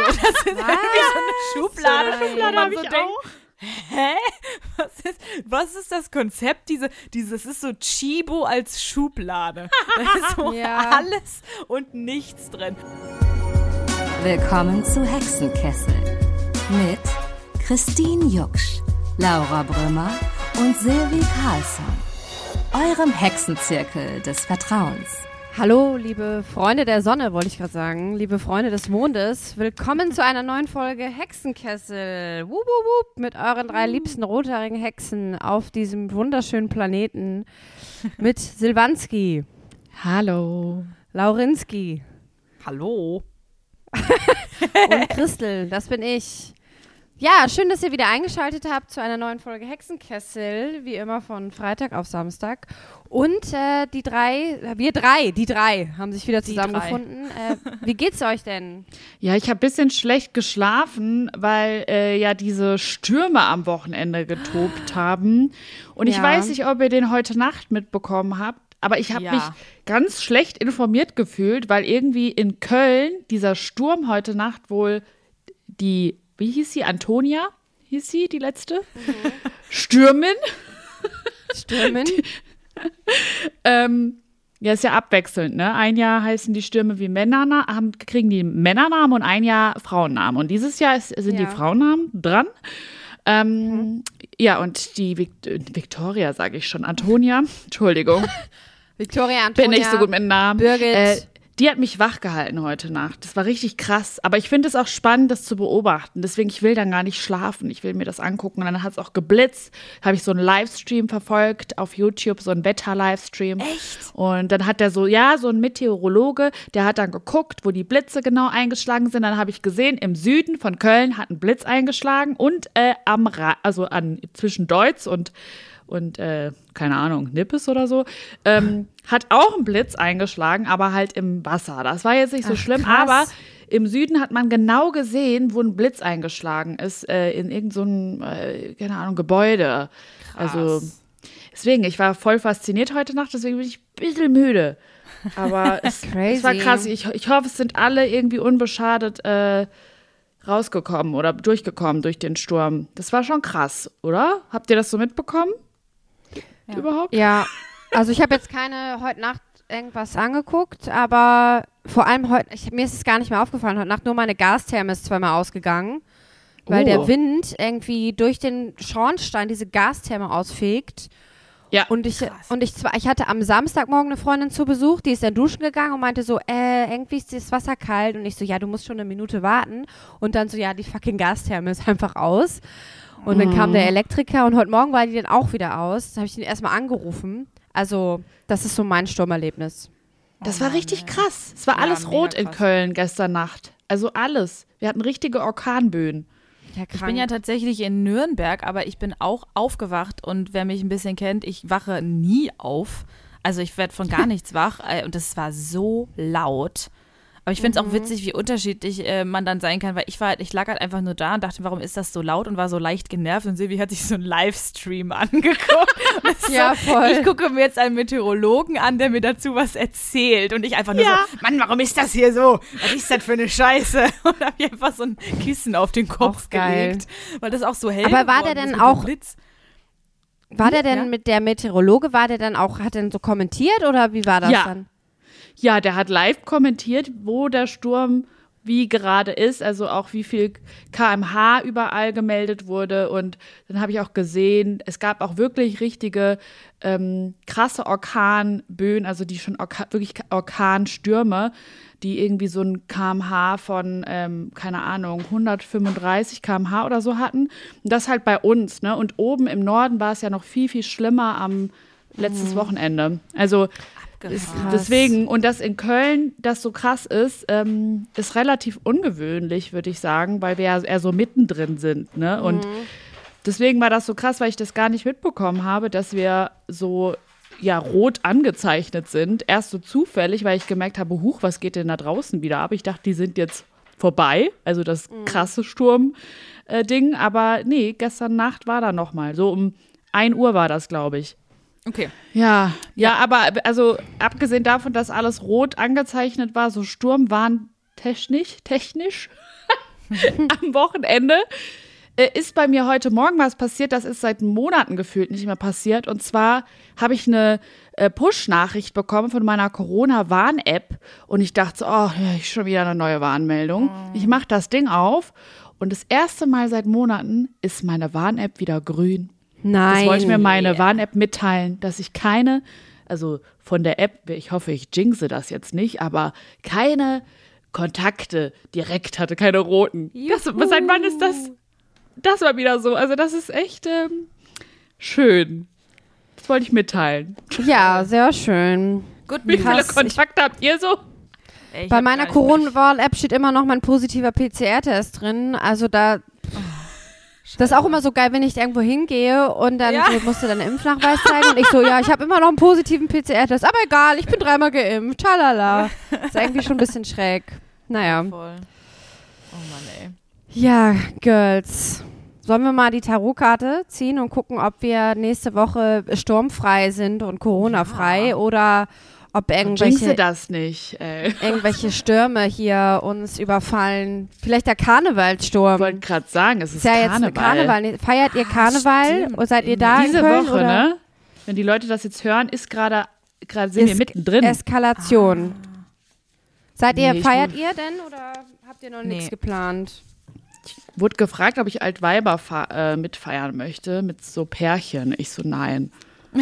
So, das ist irgendwie so eine Schublade, So eine Schublade wo man so ich denkt, auch. hä? Was ist, was ist das Konzept? Diese, dieses ist so Chibo als Schublade. Da ist so Ja. alles und nichts drin. Willkommen zu Hexenkessel mit Christine Jucksch, Laura Brümmer und Silvi Carlsson. Eurem Hexenzirkel des Vertrauens. Hallo, liebe Freunde der Sonne, wollte ich gerade sagen. Liebe Freunde des Mondes. Willkommen zu einer neuen Folge Hexenkessel. Wup, wup, wup, mit euren drei liebsten rothaarigen Hexen auf diesem wunderschönen Planeten. Mit Silvanski, Hallo. Laurinski Hallo? und Christel. Das bin ich. Ja, schön, dass ihr wieder eingeschaltet habt zu einer neuen Folge Hexenkessel. Wie immer von Freitag auf Samstag. Und äh, die drei, wir drei, die drei haben sich wieder zusammengefunden. Äh, wie geht's euch denn? Ja, ich habe ein bisschen schlecht geschlafen, weil äh, ja diese Stürme am Wochenende getobt haben. Und ich Ja. weiß nicht, ob ihr den heute Nacht mitbekommen habt. Aber ich habe Ja. mich ganz schlecht informiert gefühlt, weil irgendwie in Köln dieser Sturm heute Nacht wohl die, wie hieß sie, Antonia? Hieß sie die letzte? Stürmin? Stürmen? Ähm, ja, ist ja abwechselnd, ne? Ein Jahr heißen die Stürme wie Männernamen, haben, kriegen die Männernamen und ein Jahr Frauennamen. Und dieses Jahr ist, sind Ja. die Frauennamen dran. Ähm, Ja, und die äh, Victoria, sage ich schon, Antonia, Entschuldigung, Victoria Antonia. bin nicht so gut mit Namen. Birgit. Äh, die hat mich wachgehalten heute Nacht. Das war richtig krass. Aber ich finde es auch spannend, das zu beobachten. Deswegen, ich will dann gar nicht schlafen. Ich will mir das angucken. Und dann hat es auch geblitzt. Habe ich so einen Livestream verfolgt auf YouTube, so einen Wetter-Livestream. Echt? Und dann hat der so, ja, so ein Meteorologe, der hat dann geguckt, wo die Blitze genau eingeschlagen sind. Dann habe ich gesehen, im Süden von Köln hat ein Blitz eingeschlagen und äh, am Ra also an zwischen Deutz und und äh, keine Ahnung, Nippes oder so, ähm, hat auch ein Blitz eingeschlagen, aber halt im Wasser. Das war jetzt nicht so Ach, schlimm, krass. aber im Süden hat man genau gesehen, wo ein Blitz eingeschlagen ist, äh, in irgendeinem, so äh, keine Ahnung, Gebäude. Also deswegen, ich war voll fasziniert heute Nacht, deswegen bin ich ein bisschen müde. Aber es, es war krass. Ich, ich hoffe, es sind alle irgendwie unbeschadet äh, rausgekommen oder durchgekommen durch den Sturm. Das war schon krass, oder? Habt ihr das so mitbekommen? Überhaupt? Ja, also ich habe jetzt keine heute Nacht irgendwas angeguckt, aber vor allem heute, ich, mir ist es gar nicht mehr aufgefallen, heute Nacht nur meine Gastherme ist zweimal ausgegangen, weil Oh. der Wind irgendwie durch den Schornstein diese Gastherme ausfegt. Ja. Und ich, und ich, zwar, ich hatte am Samstagmorgen eine Freundin zu Besuch, die ist dann duschen gegangen und meinte so, äh, irgendwie ist das Wasser kalt. Und ich so, ja, du musst schon eine Minute warten. Und dann so, ja, die fucking Gastherme ist einfach aus. Und dann kam der Elektriker und heute Morgen war die dann auch wieder aus. Da habe ich ihn erstmal angerufen. Also, das ist so mein Sturmerlebnis. Das war richtig krass. Es war Ja, alles rot in krass. Köln gestern Nacht. Also alles. Wir hatten richtige Orkanböen. Ja, Ich bin ja tatsächlich in Nürnberg, aber ich bin auch aufgewacht und wer mich ein bisschen kennt, ich wache nie auf. Also ich werde von gar nichts wach äh, und das war so laut. Aber ich finde es auch witzig, wie unterschiedlich äh, man dann sein kann, weil ich war halt, ich lag halt einfach nur da und dachte, warum ist das so laut und war so leicht genervt und Silvi hat sich so einen Livestream angeguckt. Ja, so, voll. Ich gucke mir jetzt einen Meteorologen an, der mir dazu was erzählt und ich einfach nur so, Mann, warum ist das hier so? Was ist das für eine Scheiße? Und habe mir einfach so ein Kissen auf den Kopf Auch geil. gelegt, weil das auch so hell Aber war der denn auch- Blitz. War der denn Ja. mit der Meteorologe, war der dann auch, hat er denn so kommentiert oder wie war das Ja. dann? Ja, der hat live kommentiert, wo der Sturm wie gerade ist, also auch wie viel kmh überall gemeldet wurde. Und dann habe ich auch gesehen, es gab auch wirklich richtige ähm, krasse Orkanböen, also die schon Orka wirklich Orkanstürme, die irgendwie so ein kmh von, ähm, keine Ahnung, 135 kmh oder so hatten. Und das halt bei uns, ne? Und oben im Norden war es ja noch viel, viel schlimmer am letztes Wochenende. Also Krass. deswegen, und dass in Köln das so krass ist, ähm, ist relativ ungewöhnlich, würde ich sagen, weil wir ja eher so mittendrin sind. Ne? Und deswegen war das so krass, weil ich das gar nicht mitbekommen habe, dass wir so ja rot angezeichnet sind. Erst so zufällig, weil ich gemerkt habe, huch, was geht denn da draußen wieder ab? Ich dachte, die sind jetzt vorbei, also das krasse Sturm-Ding. Aber nee, gestern Nacht war da noch mal. So um 1 Uhr war das, glaube ich. Okay. Ja, ja, aber also abgesehen davon, dass alles rot angezeichnet war, so Sturmwarntechnisch, technisch, am Wochenende äh, ist bei mir heute Morgen was passiert, das ist seit Monaten gefühlt nicht mehr passiert. Und zwar habe ich eine äh, Push-Nachricht bekommen von meiner Corona-Warn-App und ich dachte so, oh, ich schon wieder eine neue Warnmeldung. Ich mache das Ding auf und das erste Mal seit Monaten ist meine Warn-App wieder grün. Nein. Das wollte ich mir meine Warn-App mitteilen, dass ich keine, also von der App, ich hoffe, ich jinxe das jetzt nicht, aber keine Kontakte direkt hatte, keine roten. Das, seit wann ist das? Das war wieder so. Also das ist echt ähm, schön. Das wollte ich mitteilen. Ja, sehr schön. Gut, Wie viele Kontakte habt ihr so? Ey, ich Bei meiner Corona-App steht immer noch mein positiver PCR-Test drin. Also da. Das ist auch immer so geil, wenn ich irgendwo hingehe und dann Ja. so, musst du deinen Impfnachweis zeigen und ich so, ja, ich habe immer noch einen positiven PCR-Test, aber egal, ich bin dreimal geimpft, talala. Ist irgendwie schon ein bisschen schräg. Naja. Voll. Oh Mann, ey. Ja, Girls. Sollen wir mal die Tarotkarte ziehen und gucken, ob wir nächste Woche sturmfrei sind und Corona-frei oder ob irgendwelche, das nicht. Ey. irgendwelche Stürme hier uns überfallen. Vielleicht der Ich Karnevalsturm. wollte gerade sagen, es ist Ist ja jetzt Karneval. Karneval. Ne, Feiert ihr Karneval? Und seid ihr da Diese Köln? Woche, oder? ne? Wenn die Leute das jetzt hören, ist gerade, gerade sind wir Ist mittendrin. Eskalation. Seid ihr, Nee, ich feiert ihr denn oder habt ihr noch Nee. nichts geplant? Wurde gefragt, ob ich Altweiber äh, mitfeiern möchte, mit so Pärchen. Ich so, nein.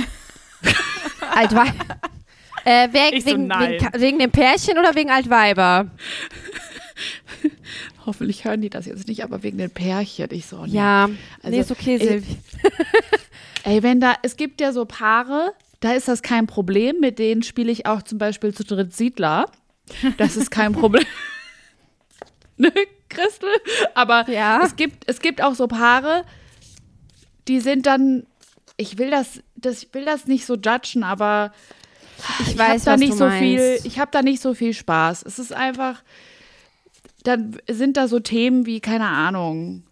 Altweiber. Äh, wer, Ich so, wegen, wegen, wegen dem Pärchen oder wegen Altweiber? Hoffentlich hören die das jetzt nicht, aber wegen den Pärchen. Ich so, nee. Ja, Also, nee, ist okay, ey, Silvi. Ey, wenn da, es gibt ja so Paare, da ist das kein Problem. Mit denen spiele ich auch zum Beispiel zu dritt Siedler. Das ist kein Problem. ne, Christel? Aber Ja. es, gibt, es gibt auch so Paare, die sind dann, ich will das, das, ich will das nicht so judgen, aber Ich ich weiß, da was nicht du so meinst. viel, ich habe da nicht so viel Spaß. Es ist einfach, dann sind da so Themen wie, keine Ahnung,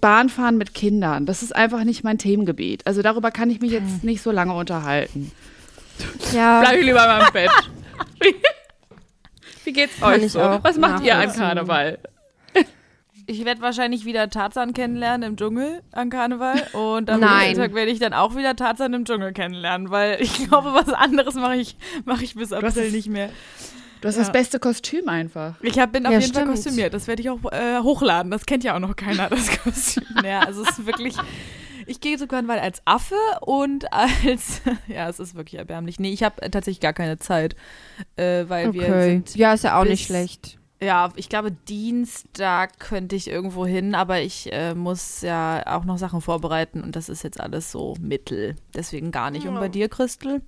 Bahnfahren mit Kindern. Das ist einfach nicht mein Themengebiet. Also darüber kann ich mich jetzt nicht so lange unterhalten. ja, Bleib ich lieber in meinem Bett. Wie, geht's euch so? Was macht ihr an. Karneval? Ich werde wahrscheinlich wieder Tarzan kennenlernen im Dschungel an Karneval. Und am nächsten Tag werde ich dann auch wieder Tarzan im Dschungel kennenlernen, weil ich glaube, was anderes mache ich, mache ich bis April nicht mehr. Du hast Ja. das beste Kostüm einfach. Ich hab, bin auf Ja, jeden Fall stimmt. kostümiert. Das werde ich auch äh, hochladen. Das kennt ja auch noch keiner, das Kostüm. Ja, also es ist wirklich. Ich gehe zu Karneval als Affe und als. Ja, es ist wirklich erbärmlich. Nee, ich habe tatsächlich gar keine Zeit, äh, weil wir okay. sind. Ja, ist ja auch bis- nicht schlecht. Ja, ich glaube, Dienstag könnte ich irgendwo hin, aber ich äh, muss ja auch noch Sachen vorbereiten und das ist jetzt alles so mittel. Deswegen gar nicht. Und bei dir, Christel?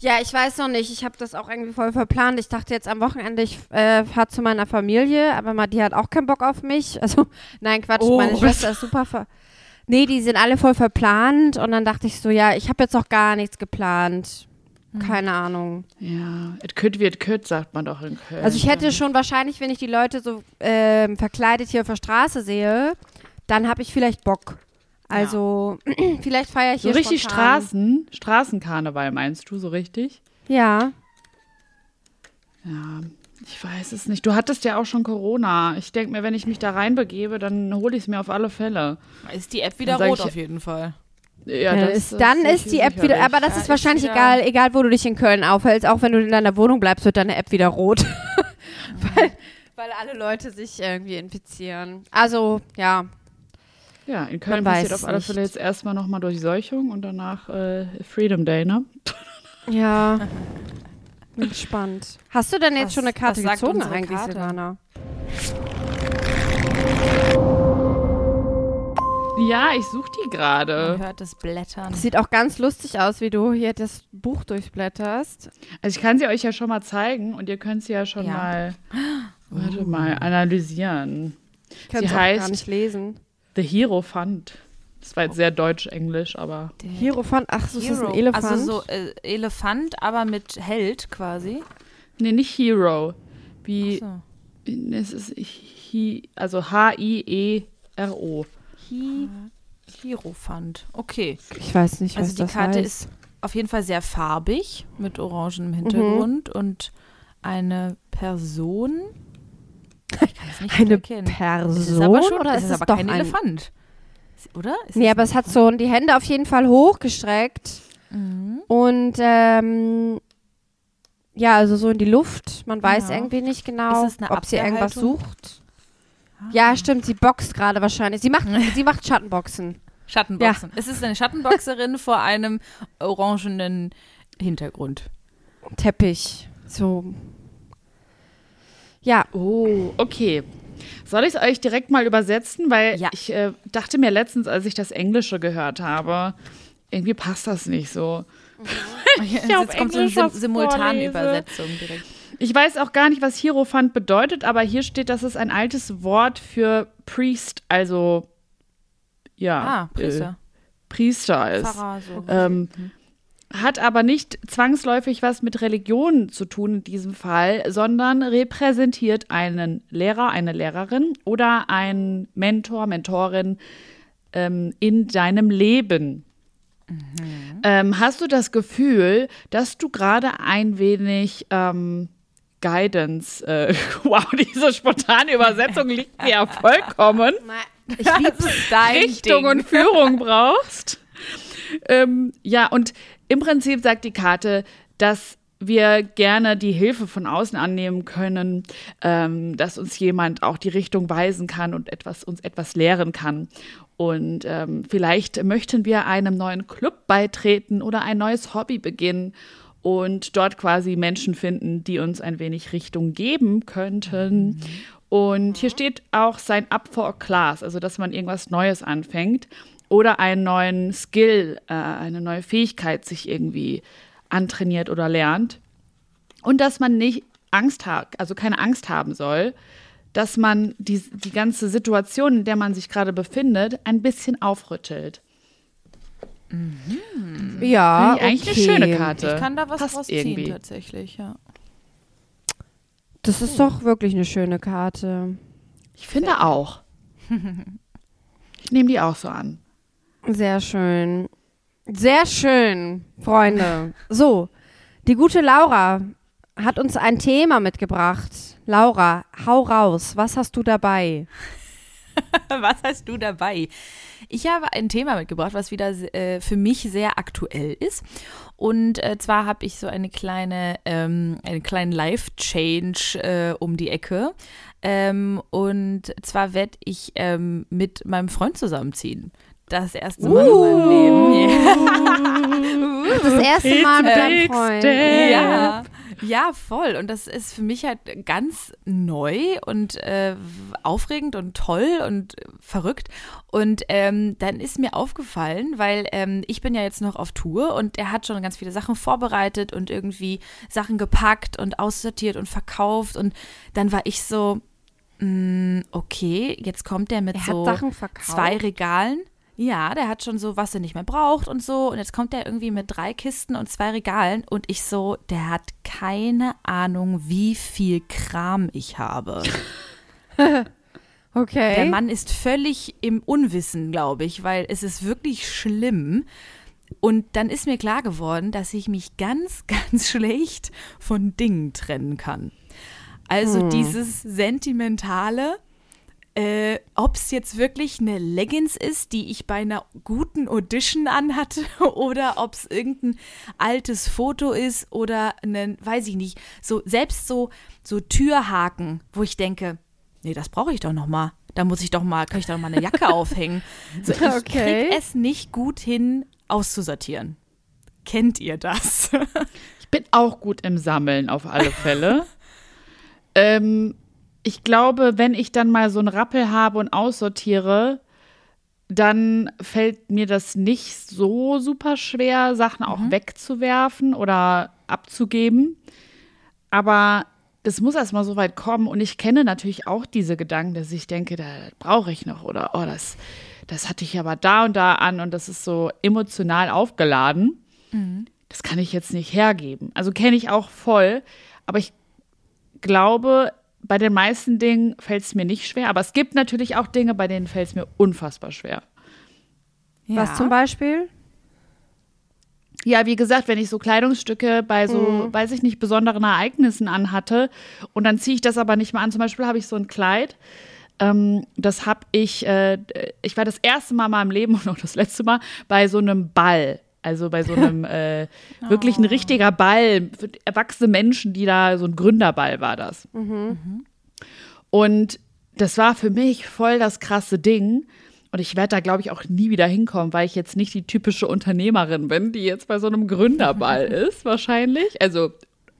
Ja, ich weiß noch nicht. Ich habe das auch irgendwie voll verplant. Ich dachte jetzt am Wochenende, ich äh, fahre zu meiner Familie, aber mal, die hat auch keinen Bock auf mich. Also, nein, Quatsch, Oh, meine was? Schwester ist super ver Nee, die sind alle voll verplant und dann dachte ich so, ja, ich habe jetzt noch gar nichts geplant. Hm. Keine Ahnung. Ja, et kütt wird kütt, sagt man doch in Köln. Also ich hätte schon wahrscheinlich, wenn ich die Leute so ähm, verkleidet hier auf der Straße sehe, dann habe ich vielleicht Bock. Also vielleicht feiere ich so hier richtig spontan. Straßen, Straßenkarneval meinst du, so richtig? Ja. Ja, ich weiß es nicht. Du hattest ja auch schon Corona. Ich denke mir, wenn ich mich da reinbegebe, dann hole ich es mir auf alle Fälle. Ist die App wieder rot ich- auf jeden Fall. Ja, Ja, das ist, dann sicher- ist die App wieder, aber das Ja, ist ist wahrscheinlich wieder- egal, egal wo du dich in Köln aufhältst, auch wenn du in deiner Wohnung bleibst, wird deine App wieder rot. weil, weil alle Leute sich irgendwie infizieren. Also, ja. Ja, in Köln Man passiert weiß auf alle nicht. Fälle jetzt erstmal nochmal Durchseuchung und danach äh, Freedom Day, ne? Ja. Bin gespannt. Hast du denn jetzt Was- schon eine Karte gezogen eigentlich, Karte? Silvana? Ja, ich suche die gerade. Man hört das Blättern. Sieht auch ganz lustig aus, wie du hier das Buch durchblätterst. Also ich kann sie euch ja schon mal zeigen und ihr könnt sie ja schon Ja. mal, warte mal, analysieren. Ich kann Sie es auch gar heißt- nicht lesen. The Hero Fund. Das war jetzt sehr deutsch-englisch, aber Hierophant, ach, so ist das ein Hero. Elefant. Also so äh, Elefant, aber mit Held quasi. nee, nicht Hero. Wie, So. es ist Hi, also H-I-E-R-O. Hi Hierophant. Okay. ich weiß nicht, was Also die das Karte heißt. ist auf jeden Fall sehr farbig mit orangenem Hintergrund und eine Person. Ich kann ist nicht Eine erkennen. Person Es ist aber schon, oder es ist ist es aber doch kein ein- Elefant. Oder? Ist Nee, es aber es hat so die Hände auf jeden Fall hochgestreckt. Und ähm, ja, also so in die Luft. Man weiß Ja. irgendwie nicht genau, Ist es ob sie irgendwas sucht. Ja, stimmt, sie boxt gerade wahrscheinlich. Sie macht, sie macht Schattenboxen. Schattenboxen. Es ist eine Schattenboxerin vor einem orangenen Hintergrund. Teppich. So. Ja, Oh, okay. Soll ich es euch direkt mal übersetzen? Weil Ja. ich äh, dachte mir letztens, als ich das Englische gehört habe, irgendwie passt das nicht so. Jetzt auf kommt so eine Sim Simultanübersetzung direkt. Ich weiß auch gar nicht, was Hierophant bedeutet, aber hier steht, dass es ein altes Wort für Priest, also ja, Ah, Priester. Äh, Priester ist. Pfarrer, so. Ähm, hat aber nicht zwangsläufig was mit Religion zu tun in diesem Fall, sondern repräsentiert einen Lehrer, eine Lehrerin oder einen Mentor, Mentorin ähm, in deinem Leben. Ähm, hast du das Gefühl, dass du gerade ein wenig ähm, Guidance, äh, wow, diese spontane Übersetzung liegt mir ja vollkommen. ich liebe Dein Richtung Ding. und Führung brauchst. ähm, ja, und im Prinzip sagt die Karte, dass wir gerne die Hilfe von außen annehmen können, ähm, dass uns jemand auch die Richtung weisen kann und etwas, uns etwas lehren kann. Und ähm, vielleicht möchten wir einem neuen Club beitreten oder ein neues Hobby beginnen und dort quasi Menschen finden, die uns ein wenig Richtung geben könnten. Und hier steht auch sein Up for a Class, also dass man irgendwas Neues anfängt oder einen neuen Skill, äh, eine neue Fähigkeit sich irgendwie antrainiert oder lernt. Und dass man nicht Angst hat, also keine Angst haben soll, dass man die, die ganze Situation, in der man sich gerade befindet, ein bisschen aufrüttelt. Ja, Finde ich eigentlich okay. eine schöne Karte. Ich kann da was Passt draus ziehen, irgendwie. tatsächlich, ja. Das ist doch wirklich eine schöne Karte. Ich finde auch. Ich nehme die auch so an. Sehr schön. Sehr schön, Freunde. So, die gute Laura hat uns ein Thema mitgebracht. Laura, hau raus. Was hast du dabei? Was hast du dabei? Ich habe ein Thema mitgebracht, was wieder äh, für mich sehr aktuell ist. Und äh, zwar habe ich so eine kleine, ähm, einen kleinen Life-Change äh, um die Ecke. Ähm, und zwar werde ich ähm, mit meinem Freund zusammenziehen. Das erste Mal in meinem Leben. Ja. Das erste Mal mit deinem Freund. Ja, ja, voll. Und das ist für mich halt ganz neu und äh, aufregend und toll und verrückt. Und ähm, dann ist mir aufgefallen, weil ähm, ich bin ja jetzt noch auf Tour und er hat schon ganz viele Sachen vorbereitet und irgendwie Sachen gepackt und aussortiert und verkauft. Und dann war ich so, mh, okay, jetzt kommt der mit Er so zwei Regalen. Ja, der hat schon so, was er nicht mehr braucht und so. Und jetzt kommt er irgendwie mit drei Kisten und zwei Regalen. Und ich so, der hat keine Ahnung, wie viel Kram ich habe. Okay. Der Mann ist völlig im Unwissen, glaube ich, weil es ist wirklich schlimm. Und dann ist mir klar geworden, dass ich mich ganz, ganz schlecht von Dingen trennen kann. Also dieses sentimentale, äh, ob es jetzt wirklich eine Leggings ist, die ich bei einer guten Audition anhatte, oder ob es irgendein altes Foto ist oder einen, weiß ich nicht, so selbst so so Türhaken, wo ich denke, nee, das brauche ich doch noch mal. Da muss ich doch mal, kann ich doch mal eine Jacke aufhängen. So, ich Okay. krieg es nicht gut hin, auszusortieren. Kennt ihr das? Ich bin auch gut im Sammeln auf alle Fälle. ähm, ich glaube, wenn ich dann mal so einen Rappel habe und aussortiere, dann fällt mir das nicht so super schwer, Sachen auch wegzuwerfen oder abzugeben. Aber das muss erst mal so weit kommen. Und ich kenne natürlich auch diese Gedanken, dass ich denke, da brauche ich noch oder oh, das, das hatte ich aber da und da an und das ist so emotional aufgeladen das kann ich jetzt nicht hergeben. Also kenne ich auch voll, aber ich glaube, bei den meisten Dingen fällt es mir nicht schwer. Aber es gibt natürlich auch Dinge, bei denen fällt es mir unfassbar schwer. Was zum Beispiel? Ja, wie gesagt, wenn ich so Kleidungsstücke bei so, Mhm. weiß ich nicht, besonderen Ereignissen anhatte und dann ziehe ich das aber nicht mehr an. Zum Beispiel habe ich so ein Kleid, ähm, das habe ich, äh, ich war das erste Mal in meinem Leben und auch das letzte Mal bei so einem Ball. Also bei so einem äh, wirklich ein richtiger Ball für erwachsene Menschen, die da so ein Gründerball war das. Und das war für mich voll das krasse Ding. Und ich werde da, glaube ich, auch nie wieder hinkommen, weil ich jetzt nicht die typische Unternehmerin bin, die jetzt bei so einem Gründerball ist, wahrscheinlich. Also,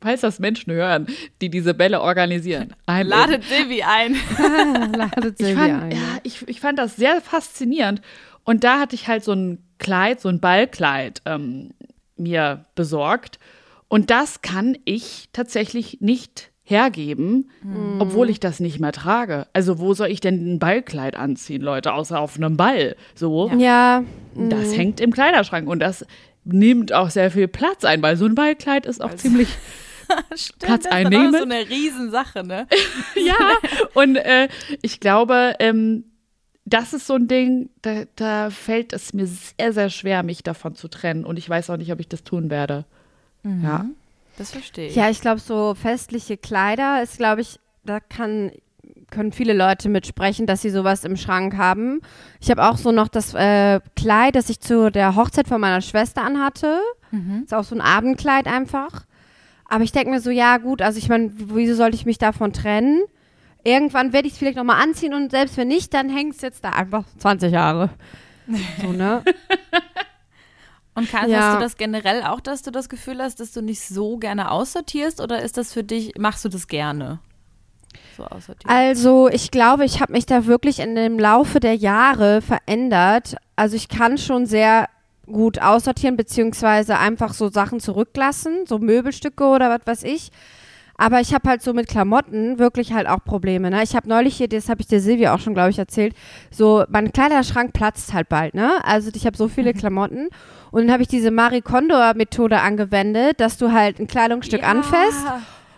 falls das Menschen hören, die diese Bälle organisieren. I'm in. Ladet Silvi ein. Ladet fand, ein. ja, ich, ich fand das sehr faszinierend. Und da hatte ich halt so ein Kleid, so ein Ballkleid ähm, mir besorgt. Und das kann ich tatsächlich nicht hergeben, obwohl ich das nicht mehr trage. Also wo soll ich denn ein Ballkleid anziehen, Leute, außer auf einem Ball? So, Ja, das hängt im Kleiderschrank und das nimmt auch sehr viel Platz ein, weil so ein Ballkleid ist auch ziemlich Stimmt, Platz das ist einnehmen. so eine Riesensache, ne? ja, und äh, ich glaube, ähm, das ist so ein Ding, da, da fällt es mir sehr, sehr schwer, mich davon zu trennen. Und ich weiß auch nicht, ob ich das tun werde. Ja. Das verstehe ich. Ja, ich glaube, so festliche Kleider ist, glaube ich, da kann, können viele Leute mitsprechen, dass sie sowas im Schrank haben. Ich habe auch so noch das äh, Kleid, das ich zu der Hochzeit von meiner Schwester anhatte. Ist auch so ein Abendkleid einfach. Aber ich denke mir so, ja gut, also ich meine, wieso sollte ich mich davon trennen? Irgendwann werde ich es vielleicht nochmal anziehen und selbst wenn nicht, dann hängt es jetzt da einfach 20 Jahre. So, ne? Und Karl, Ja. hast du das generell auch, dass du das Gefühl hast, dass du nicht so gerne aussortierst oder ist das für dich, machst du das gerne? So. Also ich glaube, ich habe mich da wirklich in dem Laufe der Jahre verändert. Also ich kann schon sehr gut aussortieren, beziehungsweise einfach so Sachen zurücklassen, so Möbelstücke oder was weiß ich. Aber ich habe halt so mit Klamotten wirklich halt auch Probleme. Ne? Ich habe neulich hier, das habe ich der Silvia auch schon, glaube ich, erzählt, so mein Kleiderschrank platzt halt bald. Ne? Also ich habe so viele Klamotten. Und dann habe ich diese Marie Kondo-Methode angewendet, dass du halt ein Kleidungsstück anfasst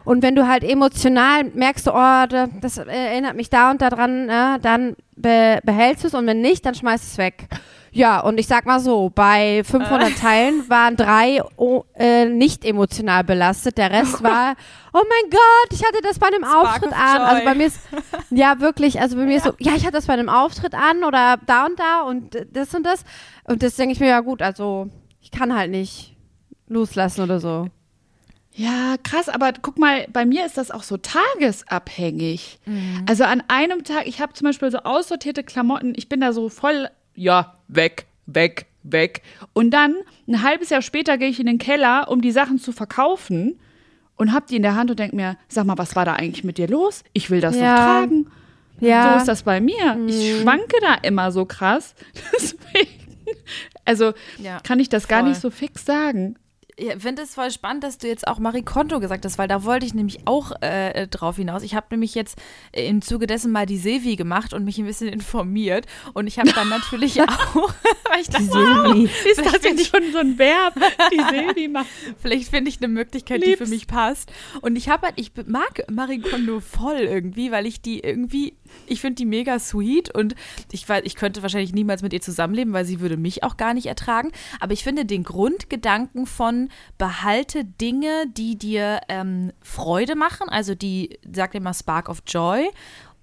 und wenn du halt emotional merkst, oh, da- das erinnert mich da und da dran, ne, dann be behältst du es und wenn nicht, dann schmeißt es weg. Ja, und ich sag mal so, bei 500 Teilen waren drei oh, äh, nicht emotional belastet. Der Rest war, oh mein Gott, ich hatte das bei einem Auftritt of an. Also bei mir ist, ja wirklich, also bei mir ist so, ja, ich hatte das bei einem Auftritt an oder da und da und das und das. Und das denke ich mir, ja gut, also ich kann halt nicht loslassen oder so. Ja, krass, aber guck mal, bei mir ist das auch so tagesabhängig. Also an einem Tag, ich habe zum Beispiel so aussortierte Klamotten, ich bin da so voll, ja, weg, weg, weg. Und dann, ein halbes Jahr später, gehe ich in den Keller, um die Sachen zu verkaufen und hab die in der Hand und denk mir, sag mal, was war da eigentlich mit dir los? Ich will das Ja. doch tragen. Ja. So ist das bei mir. Ich schwanke da immer so krass. Deswegen, also Ja, kann ich das gar voll. nicht so fix sagen. Ich finde es voll spannend, dass du jetzt auch Marie Kondo gesagt hast, weil da wollte ich nämlich auch äh, drauf hinaus. Ich habe nämlich jetzt äh, im Zuge dessen mal die Silvi gemacht und mich ein bisschen informiert. Und ich habe dann natürlich auch, weil ich dachte, wow, Ist das jetzt schon so ein Verb? Die Silvi macht. vielleicht finde ich eine Möglichkeit, die für Lieb's. mich passt. Und ich habe halt, ich mag Marie Kondo voll irgendwie, weil ich die irgendwie, ich finde die mega sweet und ich ich könnte wahrscheinlich niemals mit ihr zusammenleben, weil sie würde mich auch gar nicht ertragen. Aber ich finde den Grundgedanken von behalte Dinge, die dir ähm, Freude machen, also die, sagt immer Spark of Joy.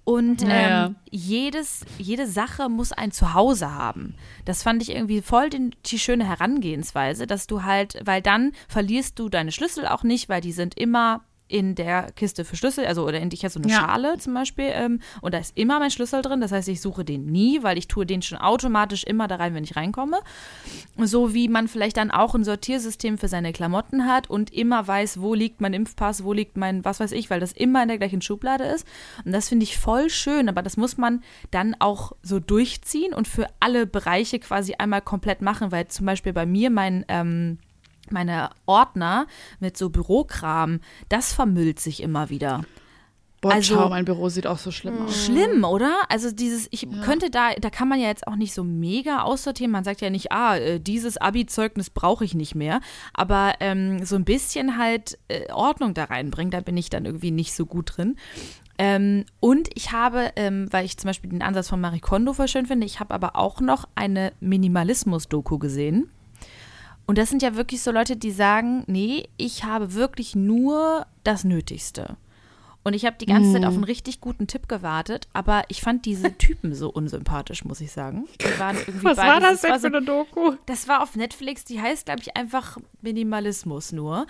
Und ähm, Ja. jedes, jede Sache muss ein Zuhause haben. Das fand ich irgendwie voll den, die schöne Herangehensweise, dass du halt, weil dann verlierst du deine Schlüssel auch nicht, weil die sind immer in der Kiste für Schlüssel, also oder in ich habe so eine Ja. Schale zum Beispiel ähm, und da ist immer mein Schlüssel drin. Das heißt, ich suche den nie, weil ich tue den schon automatisch immer da rein, wenn ich reinkomme. So wie man vielleicht dann auch ein Sortiersystem für seine Klamotten hat und immer weiß, wo liegt mein Impfpass, wo liegt mein was weiß ich, weil das immer in der gleichen Schublade ist. Und das finde ich voll schön, aber das muss man dann auch so durchziehen und für alle Bereiche quasi einmal komplett machen, weil zum Beispiel bei mir mein ähm, meine Ordner mit so Bürokram, das vermüllt sich immer wieder. Boah, Also- schau, mein Büro sieht auch so schlimm aus. Schlimm, oder? Also dieses, ich könnte da, da kann man ja jetzt auch nicht so mega aussortieren. Man sagt ja nicht, ah, äh, dieses Abi-Zeugnis brauche ich nicht mehr. Aber ähm, so ein bisschen halt äh, Ordnung da reinbringen, da bin ich dann irgendwie nicht so gut drin. Ähm, und ich habe, ähm, weil ich zum Beispiel den Ansatz von Marie Kondo voll schön finde, ich habe aber auch noch eine Minimalismus-Doku gesehen. Und das sind ja wirklich so Leute, die sagen, nee, ich habe wirklich nur das Nötigste. Und ich habe die ganze Zeit auf einen richtig guten Tipp gewartet, aber ich fand diese Typen so unsympathisch, muss ich sagen. Die waren irgendwie Was war das denn war für eine Doku? das war auf Netflix, die heißt, glaube ich, einfach Minimalismus nur.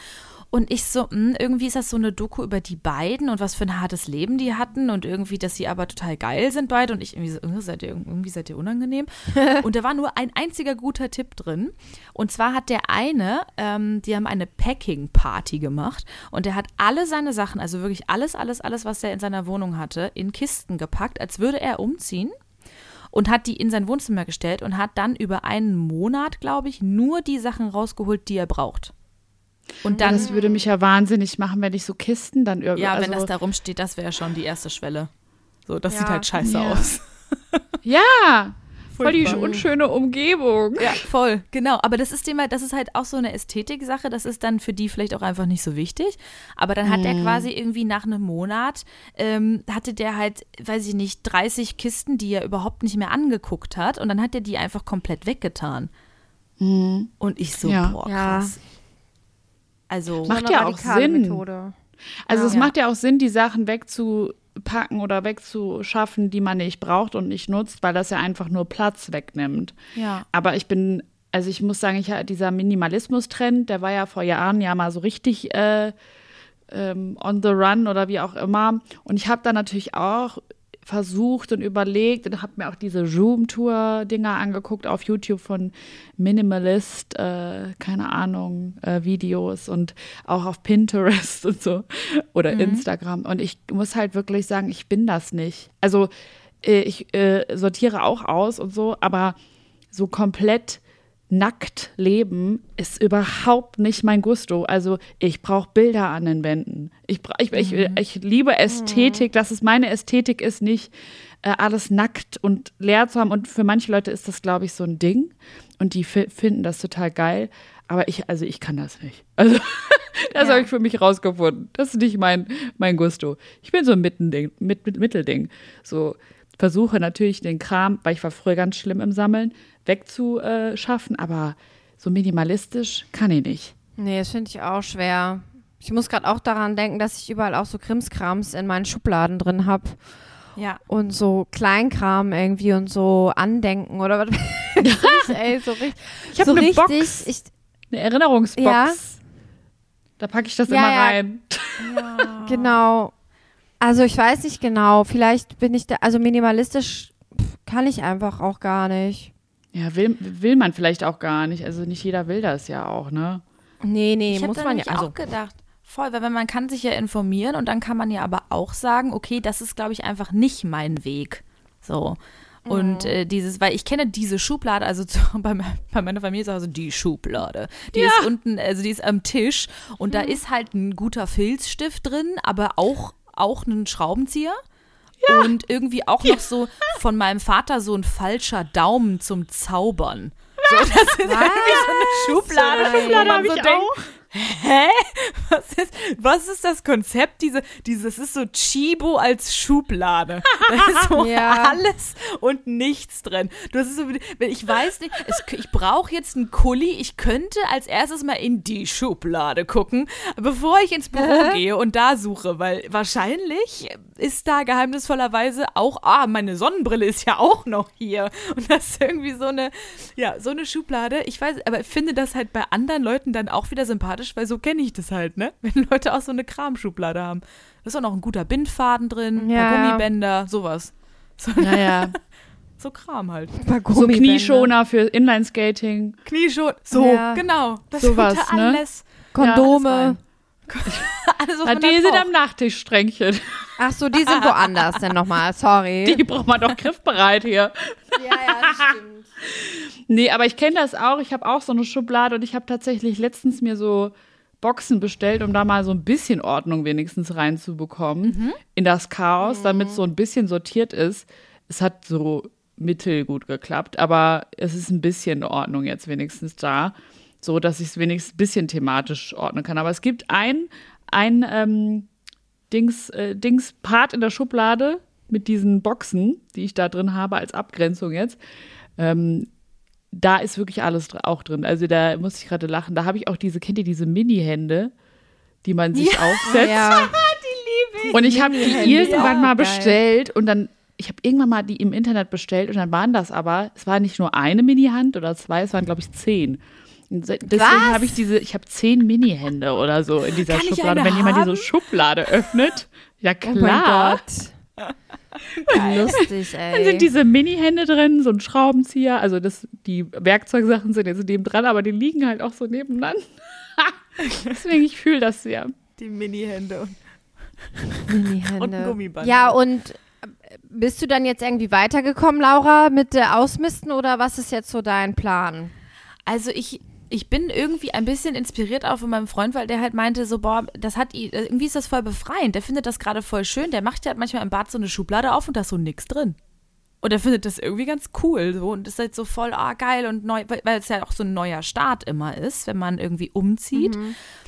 Und ich so, mh, irgendwie ist das so eine Doku über die beiden und was für ein hartes Leben die hatten und irgendwie, dass sie aber total geil sind beide und ich irgendwie so, irgendwie seid ihr, irgendwie seid ihr unangenehm. und da war nur ein einziger guter Tipp drin. Und zwar hat der eine, ähm, die haben eine Packing-Party gemacht und der hat alle seine Sachen, also wirklich alles, alles, alles, was er in seiner Wohnung hatte, in Kisten gepackt, als würde er umziehen und hat die in sein Wohnzimmer gestellt und hat dann über einen Monat, glaube ich, nur die Sachen rausgeholt, die er braucht. Und dann, Das würde mich ja wahnsinnig machen, wenn ich so Kisten dann irgendwie. ja, also, wenn das da rumsteht, das wäre schon die erste Schwelle. So, das Ja. sieht halt scheiße Ja. aus. Ja, voll die unschöne Umgebung. Ja, voll, genau. Aber das ist immer, das ist halt auch so eine Ästhetik-Sache. Das ist dann für die vielleicht auch einfach nicht so wichtig. Aber dann hat er quasi irgendwie nach einem Monat, ähm, hatte der halt, weiß ich nicht, 30 Kisten, die er überhaupt nicht mehr angeguckt hat. Und dann hat er die einfach komplett weggetan. Und ich so, Ja. boah, Ja. krass. Also, Macht ja auch Sinn. Methode. Also es Ja. macht ja auch Sinn, die Sachen wegzupacken oder wegzuschaffen, die man nicht braucht und nicht nutzt, weil das ja einfach nur Platz wegnimmt. ja. Aber ich bin, also ich muss sagen, ich, dieser Minimalismus-Trend, der war ja vor Jahren ja mal so richtig äh, ähm, on the run oder wie auch immer. Und ich habe da natürlich auch versucht und überlegt und habe mir auch diese Zoom-Tour-Dinger angeguckt auf YouTube von Minimalist, äh, keine Ahnung, äh, Videos und auch auf Pinterest und so oder Instagram. Und ich muss halt wirklich sagen, ich bin das nicht. Also äh, ich äh, sortiere auch aus und so, aber so komplett nackt leben ist überhaupt nicht mein Gusto. Also ich brauche Bilder an den Wänden. Ich, ich, ich, ich liebe Ästhetik, dass es meine Ästhetik ist, nicht äh, alles nackt und leer zu haben. Und für manche Leute ist das, glaube ich, so ein Ding. Und die fi finden das total geil. Aber ich, also ich kann das nicht. Also das Ja. habe ich für mich rausgefunden. Das ist nicht mein, mein Gusto. Ich bin so ein Mittending, mit, mit, Mittelding. So versuche natürlich den Kram, weil ich war früher ganz schlimm im Sammeln, wegzuschaffen, aber so minimalistisch kann ich nicht. Nee, das finde ich auch schwer. Ich muss gerade auch daran denken, dass ich überall auch so Krimskrams in meinen Schubladen drin habe. Ja. Und so Kleinkram irgendwie und so Andenken oder was. ich, ey, so richtig. Ich habe so eine richtig, Box, Ich, eine Erinnerungsbox. Ja. Da packe ich das Ja, immer ja. rein. Genau. Also ich weiß nicht genau. Vielleicht bin ich da, also minimalistisch kann ich einfach auch gar nicht. Ja, will, will man vielleicht auch gar nicht. Also nicht jeder will das ja auch, ne? Nee, nee, ich muss habe man ja. nämlich Also, auch gedacht, voll, weil wenn man kann sich ja informieren und dann kann man ja aber auch sagen, okay, das ist, glaube ich, einfach nicht mein Weg. So. Und äh, dieses, weil ich kenne diese Schublade, also zu, bei, bei meiner Familie zu Hause die Schublade. Die ist unten, also die ist am Tisch und da ist halt ein guter Filzstift drin, aber auch, auch ein Schraubenzieher. Und irgendwie auch noch so von meinem Vater so ein falscher Daumen zum Zaubern. So, das ist irgendwie so eine Schublade, wo Schublade man hab so denkt, auch. Hä? Was ist, was ist das Konzept? Diese, dieses ist so Chibo als Schublade. Da ist so Ja. alles und nichts drin. Du hast so, ich weiß nicht, es, ich brauche jetzt einen Kuli. Ich könnte als erstes mal in die Schublade gucken, bevor ich ins Büro gehe und da suche, weil wahrscheinlich ist da geheimnisvollerweise auch, ah, meine Sonnenbrille ist ja auch noch hier. Und das ist irgendwie so eine, ja, so eine Schublade. Ich weiß, aber ich finde das halt bei anderen Leuten dann auch wieder sympathisch, weil so kenne ich das halt, ne? Wenn Leute auch so eine Kramschublade haben. Da ist auch noch ein guter Bindfaden drin, ein Ja. paar Gummibänder, sowas. So, Naja, so Kram halt. Paar so. Knieschoner für Inlineskating. Knieschon, so, Ja. genau. Das Sowas, könnte ne? alles. Kondome. alles was Na, die sind braucht. am Nachttischstränkchen. Ach so, die sind woanders denn nochmal. Sorry. Die braucht man doch griffbereit hier. ja, ja, das stimmt. Nee, aber ich kenne das auch. Ich habe auch so eine Schublade und ich habe tatsächlich letztens mir so Boxen bestellt, um da mal so ein bisschen Ordnung wenigstens reinzubekommen in das Chaos, damit es so ein bisschen sortiert ist. Es hat so mittelgut geklappt, aber es ist ein bisschen Ordnung jetzt wenigstens da, so dass ich es wenigstens ein bisschen thematisch ordnen kann. Aber es gibt ein, ein ähm, Dings, äh, Dings Part in der Schublade mit diesen Boxen, die ich da drin habe als Abgrenzung jetzt. Ähm, da ist wirklich alles dr- auch drin. Also da muss ich gerade lachen. Da habe ich auch diese, kennt ihr diese Mini-Hände, die man sich aufsetzt? Ja. Und ich habe die irgendwann auch mal geil. bestellt und dann, ich habe irgendwann mal die im Internet bestellt und dann waren das aber, es war nicht nur eine Mini-Hand oder zwei, es waren glaube ich zehn. Deswegen habe ich diese, ich habe zehn Mini-Hände oder so in dieser Kann Schublade. Wenn jemand haben? diese Schublade öffnet, ja Oh mein klar, Gott. Wie lustig, ey. dann sind diese Mini-Hände drin, so ein Schraubenzieher, also das, die Werkzeugsachen sind jetzt neben dran, aber die liegen halt auch so nebeneinander. deswegen, ich fühle das sehr. Die Mini-Hände und Mini-Hände. Und ein Gummiband. Ja, und äh, bist du dann jetzt irgendwie weitergekommen, Laura, mit der Ausmisten oder was ist jetzt so dein Plan? Also ich, ich bin irgendwie ein bisschen inspiriert auch von meinem Freund, weil der halt meinte so, boah, das hat ihn, irgendwie ist das voll befreiend. Der findet das gerade voll schön. Der macht ja halt manchmal im Bad so eine Schublade auf und da ist so nix drin. Und er findet das irgendwie ganz cool so und ist halt so voll, ah geil und neu, weil es ja auch so ein neuer Start immer ist, wenn man irgendwie umzieht.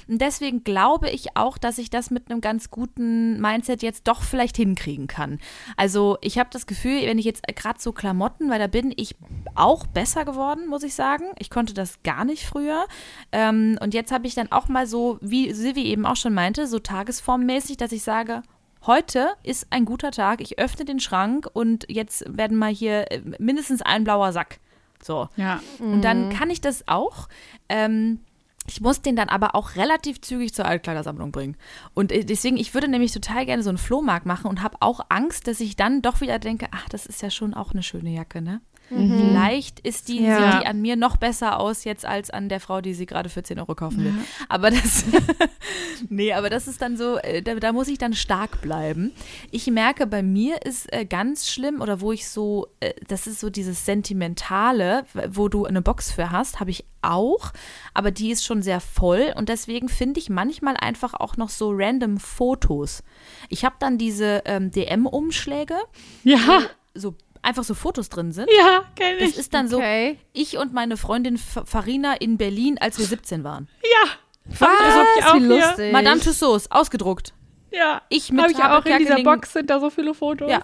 Und deswegen glaube ich auch, dass ich das mit einem ganz guten Mindset jetzt doch vielleicht hinkriegen kann. Also ich habe das Gefühl, wenn ich jetzt gerade so Klamotten, weil da bin ich auch besser geworden, muss ich sagen. Ich konnte das gar nicht früher. Ähm, und jetzt habe ich dann auch mal so, wie Silvi eben auch schon meinte, so tagesformmäßig, dass ich sage, Heute ist ein guter Tag. Ich öffne den Schrank und jetzt werden mal hier äh, mindestens ein blauer Sack. So. Ja. Und dann kann ich das auch. Ähm, ich muss den dann aber auch relativ zügig zur Altkleidersammlung bringen. Und äh, deswegen, ich würde nämlich total gerne so einen Flohmarkt machen und habe auch Angst, dass ich dann doch wieder denke, ach, das ist ja schon auch eine schöne Jacke, ne? Vielleicht ist die, Ja. sieht die an mir noch besser aus jetzt als an der Frau, die sie gerade für 10 Euro kaufen will. Aber das, nee, aber das ist dann so, äh, da, da muss ich dann stark bleiben. Ich merke, bei mir ist äh, ganz schlimm oder wo ich so, äh, das ist so dieses Sentimentale, wo du eine Box für hast, habe ich auch, aber die ist schon sehr voll und deswegen finde ich manchmal einfach auch noch so random Fotos. Ich habe dann diese ähm, DM-Umschläge, Ja, so einfach so Fotos drin sind. ja, kenne Das ich. ist dann Okay. so, ich und meine Freundin Farina in Berlin, als wir 17 waren. Ja, Was? das hab ich auch Wie hier. lustig. Madame Tussauds, ausgedruckt. ja. Ich mit Habe ich auch in dieser Box sind da so viele Fotos. Ja.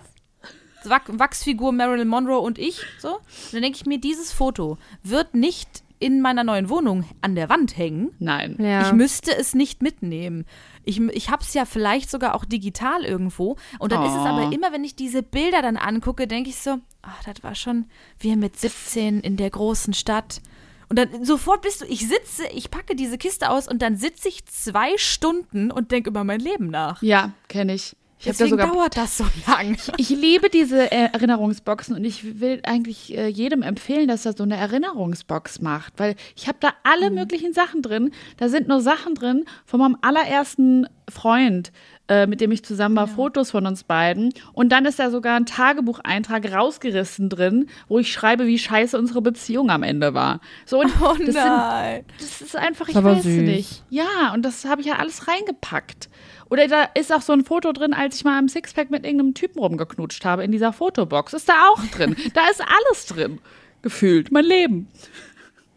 Wach Wachsfigur Marilyn Monroe und ich. So. Und dann denke ich mir, dieses Foto wird nicht in meiner neuen Wohnung an der Wand hängen. Nein. Ja. Ich müsste es nicht mitnehmen. Ich, ich habe es ja vielleicht sogar auch digital irgendwo. Und dann ist es Oh. aber immer, wenn ich diese Bilder dann angucke, denke ich so, ach, das war schon wir mit 17 in der großen Stadt. Und dann sofort bist du, ich sitze, ich packe diese Kiste aus und dann sitze ich zwei Stunden und denke über mein Leben nach. Ja, kenne ich. Ich habe da Deswegen sogar dauert das so lang. Ich liebe diese äh, Erinnerungsboxen und ich will eigentlich äh, jedem empfehlen, dass er so eine Erinnerungsbox macht, weil ich habe da alle möglichen Sachen drin. Da sind nur Sachen drin von meinem allerersten Freund, äh, mit dem ich zusammen war, Fotos von uns beiden. Und dann ist da sogar ein Tagebucheintrag rausgerissen drin, wo ich schreibe, wie scheiße unsere Beziehung am Ende war. So, und Oh das, sind, nein. das ist einfach, ich weiß süß. nicht. Ja, und das habe ich ja alles reingepackt. Oder da ist auch so ein Foto drin, als ich mal am Sixpack mit irgendeinem Typen rumgeknutscht habe in dieser Fotobox. Ist da auch drin. da ist alles drin. Gefühlt. Mein Leben.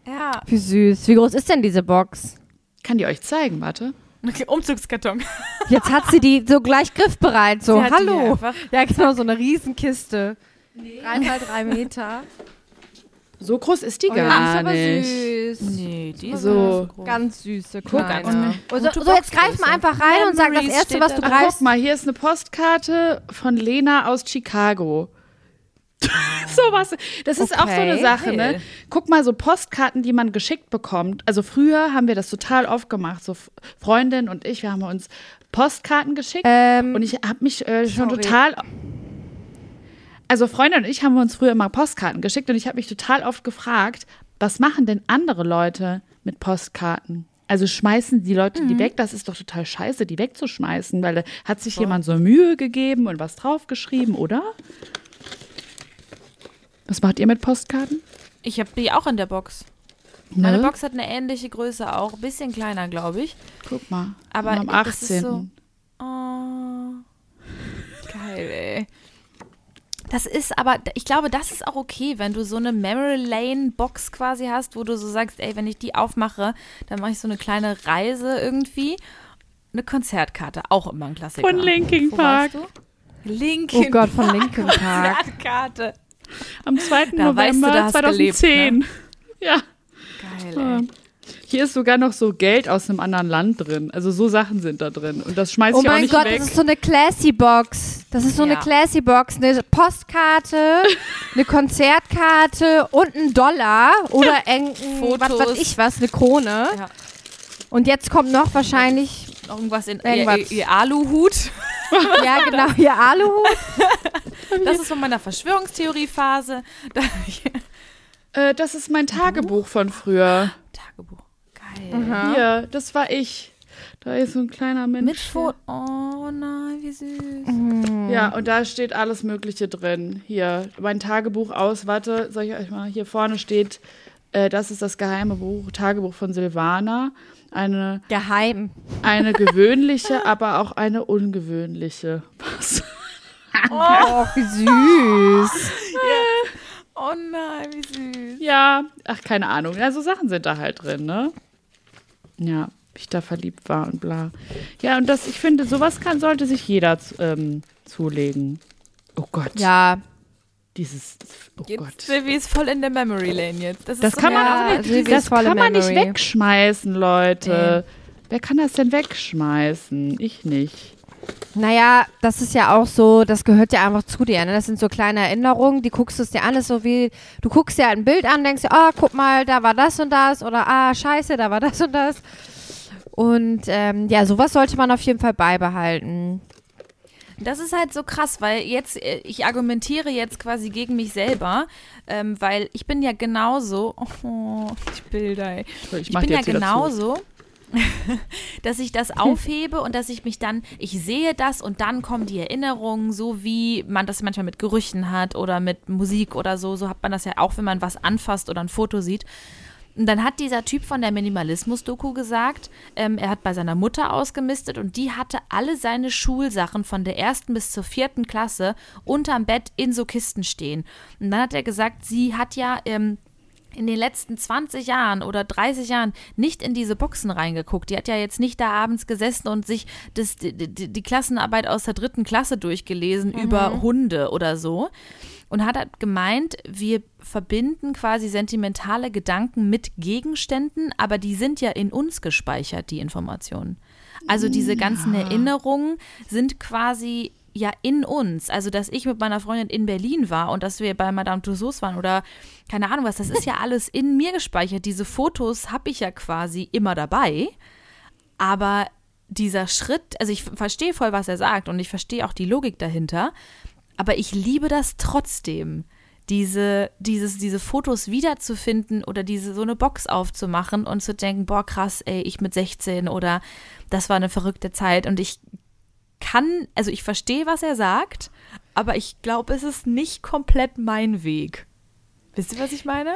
Ja. Wie süß. Wie groß ist denn diese Box? Kann die euch zeigen, warte. Okay, Umzugskarton. Jetzt hat sie die so gleich griffbereit. So, hallo. Ja, genau, so eine Riesenkiste. Drei mal drei Meter. So groß ist die Oh, ja, gar aber nicht. süß. Nee, die ist So. groß. Ganz süße, Guck an. Und so, so, jetzt greif mal einfach rein und sag das Memories Erste, was du da Ach, guck greifst. mal, hier ist eine Postkarte von Lena aus Chicago. so was. Das ist auch so eine Okay. Sache, ne? Guck mal, so Postkarten, die man geschickt bekommt. Also früher haben wir das total oft gemacht. So Freundin und ich, wir haben uns Postkarten geschickt. Ähm, und ich habe mich äh, schon sorry. total. Also Freundin und ich haben uns früher immer Postkarten geschickt und ich habe mich total oft gefragt, was machen denn andere Leute mit Postkarten? Also schmeißen die Leute Mhm. die weg? Das ist doch total scheiße, die wegzuschmeißen, weil da hat sich jemand so Mühe gegeben und was draufgeschrieben, oder? Was macht ihr mit Postkarten? Ich habe die auch in der Box. Meine Ne? Box hat eine ähnliche Größe auch. Bisschen kleiner, glaube ich. Guck mal. Aber am das ist 18. so- Oh. Geil, ey. Das ist aber, ich glaube, das ist auch okay, wenn du so eine Memory Lane Box quasi hast, wo du so sagst, ey, wenn ich die aufmache, dann mache ich so eine kleine Reise irgendwie. Eine Konzertkarte, auch immer ein Klassiker. Von Linkin Wo Park. Linkin Oh Gott, von Linkin Park. Konzertkarte. Am 2. Da weißt du, November da hast gelebt, 2010. Ja. Geil, Ja. ey. Hier ist sogar noch so Geld aus einem anderen Land drin. Also so Sachen sind da drin. Und das schmeiß Oh ich auch mein nicht Gott, weg. das ist so eine Classy Box. Das ist so eine Ja. Classy Box, eine Postkarte, eine Konzertkarte und ein Dollar oder irgendein, was weiß ich was, eine Krone. Ja. Und jetzt kommt noch wahrscheinlich, Noch irgendwas in Irgendwas. Ihr, ihr Aluhut. ja genau, hier Aluhut. Das ist von meiner Verschwörungstheoriephase. Äh, das ist mein Tagebuch von früher. Geil. Hier, das war ich. Da ist so ein kleiner Mensch. Mit Foto. Oh nein, wie süß. Ja, und da steht alles Mögliche drin. Hier, mein Tagebuch aus. Warte, soll ich euch mal. Hier vorne steht, äh, das ist das geheime Buch, Tagebuch von Silvana. Eine, Geheim. eine gewöhnliche, aber auch eine ungewöhnliche. Was? Oh, wie süß. Oh nein, wie süß. Ja, ach, keine Ahnung. Ja, so Sachen sind da halt drin, ne? Ja, wie ich da verliebt war und bla. Ja, und das, ich finde, sowas kann, sollte sich jeder ähm, zulegen. Oh Gott. Ja, Dieses, oh Jetzt, Gott. Silvi ist voll in der Memory Lane jetzt. Das, ist Das so kann man auch nicht, das kann man nicht wegschmeißen, Leute. Wer kann das denn wegschmeißen? Ich nicht. Naja, das ist ja auch so, das gehört ja einfach zu dir. Ne? Das sind so kleine Erinnerungen, die guckst du es dir an, ist so wie, du guckst dir halt ein Bild an, denkst dir, ah, guck mal, da war das und das oder ah, scheiße, da war das und das. Und ähm, ja, sowas sollte man auf jeden Fall beibehalten. Das ist halt so krass, weil jetzt, äh, ich argumentiere jetzt quasi gegen mich selber, ähm, weil ich bin ja genauso, oh, die Bilder, ey. Ich, Ich bin ja wieder zu. dass ich das aufhebe und dass ich mich dann, ich sehe das und dann kommen die Erinnerungen, so wie man das manchmal mit Gerüchen hat oder mit Musik oder so. So hat man das ja auch, wenn man was anfasst oder ein Foto sieht. Und dann hat dieser Typ von der Minimalismus-Doku gesagt, ähm, er hat bei seiner Mutter ausgemistet und die hatte alle seine Schulsachen von der ersten bis zur vierten Klasse unterm Bett in so Kisten stehen. Und dann hat er gesagt, sie hat ja ähm, in den letzten 20 Jahren oder 30 Jahren nicht in diese Boxen reingeguckt. Die hat ja jetzt nicht da abends gesessen und sich das, die, die, die Klassenarbeit aus der dritten Klasse durchgelesen über Hunde oder so. Und hat halt gemeint, wir verbinden quasi sentimentale Gedanken mit Gegenständen, aber die sind ja in uns gespeichert, die Informationen. Also diese ganzen Erinnerungen sind quasi ja in uns. Also, dass ich mit meiner Freundin in Berlin war und dass wir bei Madame Tussauds waren oder keine Ahnung was, das ist ja alles in mir gespeichert. Diese Fotos habe ich ja quasi immer dabei. Aber dieser Schritt, also ich verstehe voll, was er sagt und ich verstehe auch die Logik dahinter, aber ich liebe das trotzdem. Diese, dieses, diese Fotos wiederzufinden oder diese so eine Box aufzumachen und zu denken, boah, krass, ey, ich mit 16 oder das war eine verrückte Zeit und ich kann, also ich verstehe, was er sagt, aber ich glaube, es ist nicht komplett mein Weg. Wisst ihr, was ich meine?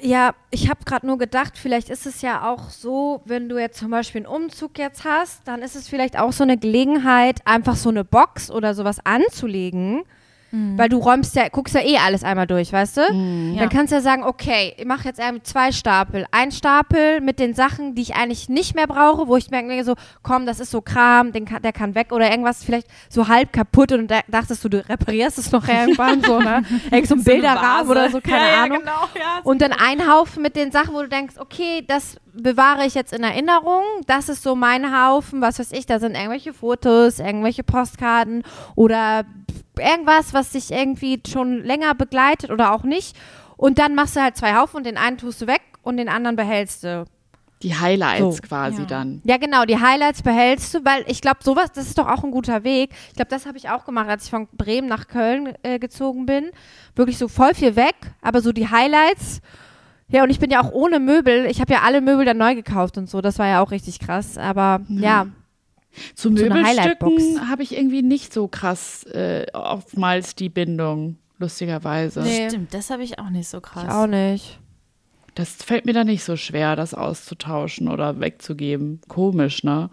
Ja, ich habe gerade nur gedacht, vielleicht ist es ja auch so, wenn du jetzt zum Beispiel einen Umzug jetzt hast, dann ist es vielleicht auch so eine Gelegenheit, einfach so eine Box oder sowas anzulegen. Weil du räumst ja, guckst ja eh alles einmal durch, weißt du? Ja. Dann kannst du ja sagen, okay, ich mache jetzt zwei Stapel. Ein Stapel mit den Sachen, die ich eigentlich nicht mehr brauche, wo ich merke so, komm, das ist so Kram, den kann, der kann weg oder irgendwas vielleicht so halb kaputt und da dachtest du, du reparierst es noch irgendwann so, ne? Irgend so ein Bilderrahmen oder so, keine ja, Ahnung. Ja, genau, ja. Und dann ein Haufen mit den Sachen, wo du denkst, okay, das bewahre ich jetzt in Erinnerung. Das ist so mein Haufen, was weiß ich, da sind irgendwelche Fotos, irgendwelche Postkarten oder irgendwas, was dich irgendwie schon länger begleitet oder auch nicht. Und dann machst du halt zwei Haufen und den einen tust du weg und den anderen behältst du. Die Highlights So. quasi Ja. dann. Ja, genau, die Highlights behältst du, weil ich glaube, sowas, das ist doch auch ein guter Weg. Ich glaube, das habe ich auch gemacht, als ich von Bremen nach Köln äh, gezogen bin. Wirklich so voll viel weg, aber so die Highlights. Ja, und ich bin ja auch ohne Möbel. Ich habe ja alle Möbel dann neu gekauft und so. Das war ja auch richtig krass. Aber ja, Zu So Möbelstücken Highlight-Box. habe ich irgendwie nicht so krass äh, oftmals die Bindung, lustigerweise. Nee. Stimmt, das habe ich auch nicht so ich krass. auch nicht. Das fällt mir da nicht so schwer, das auszutauschen oder wegzugeben. Komisch, ne?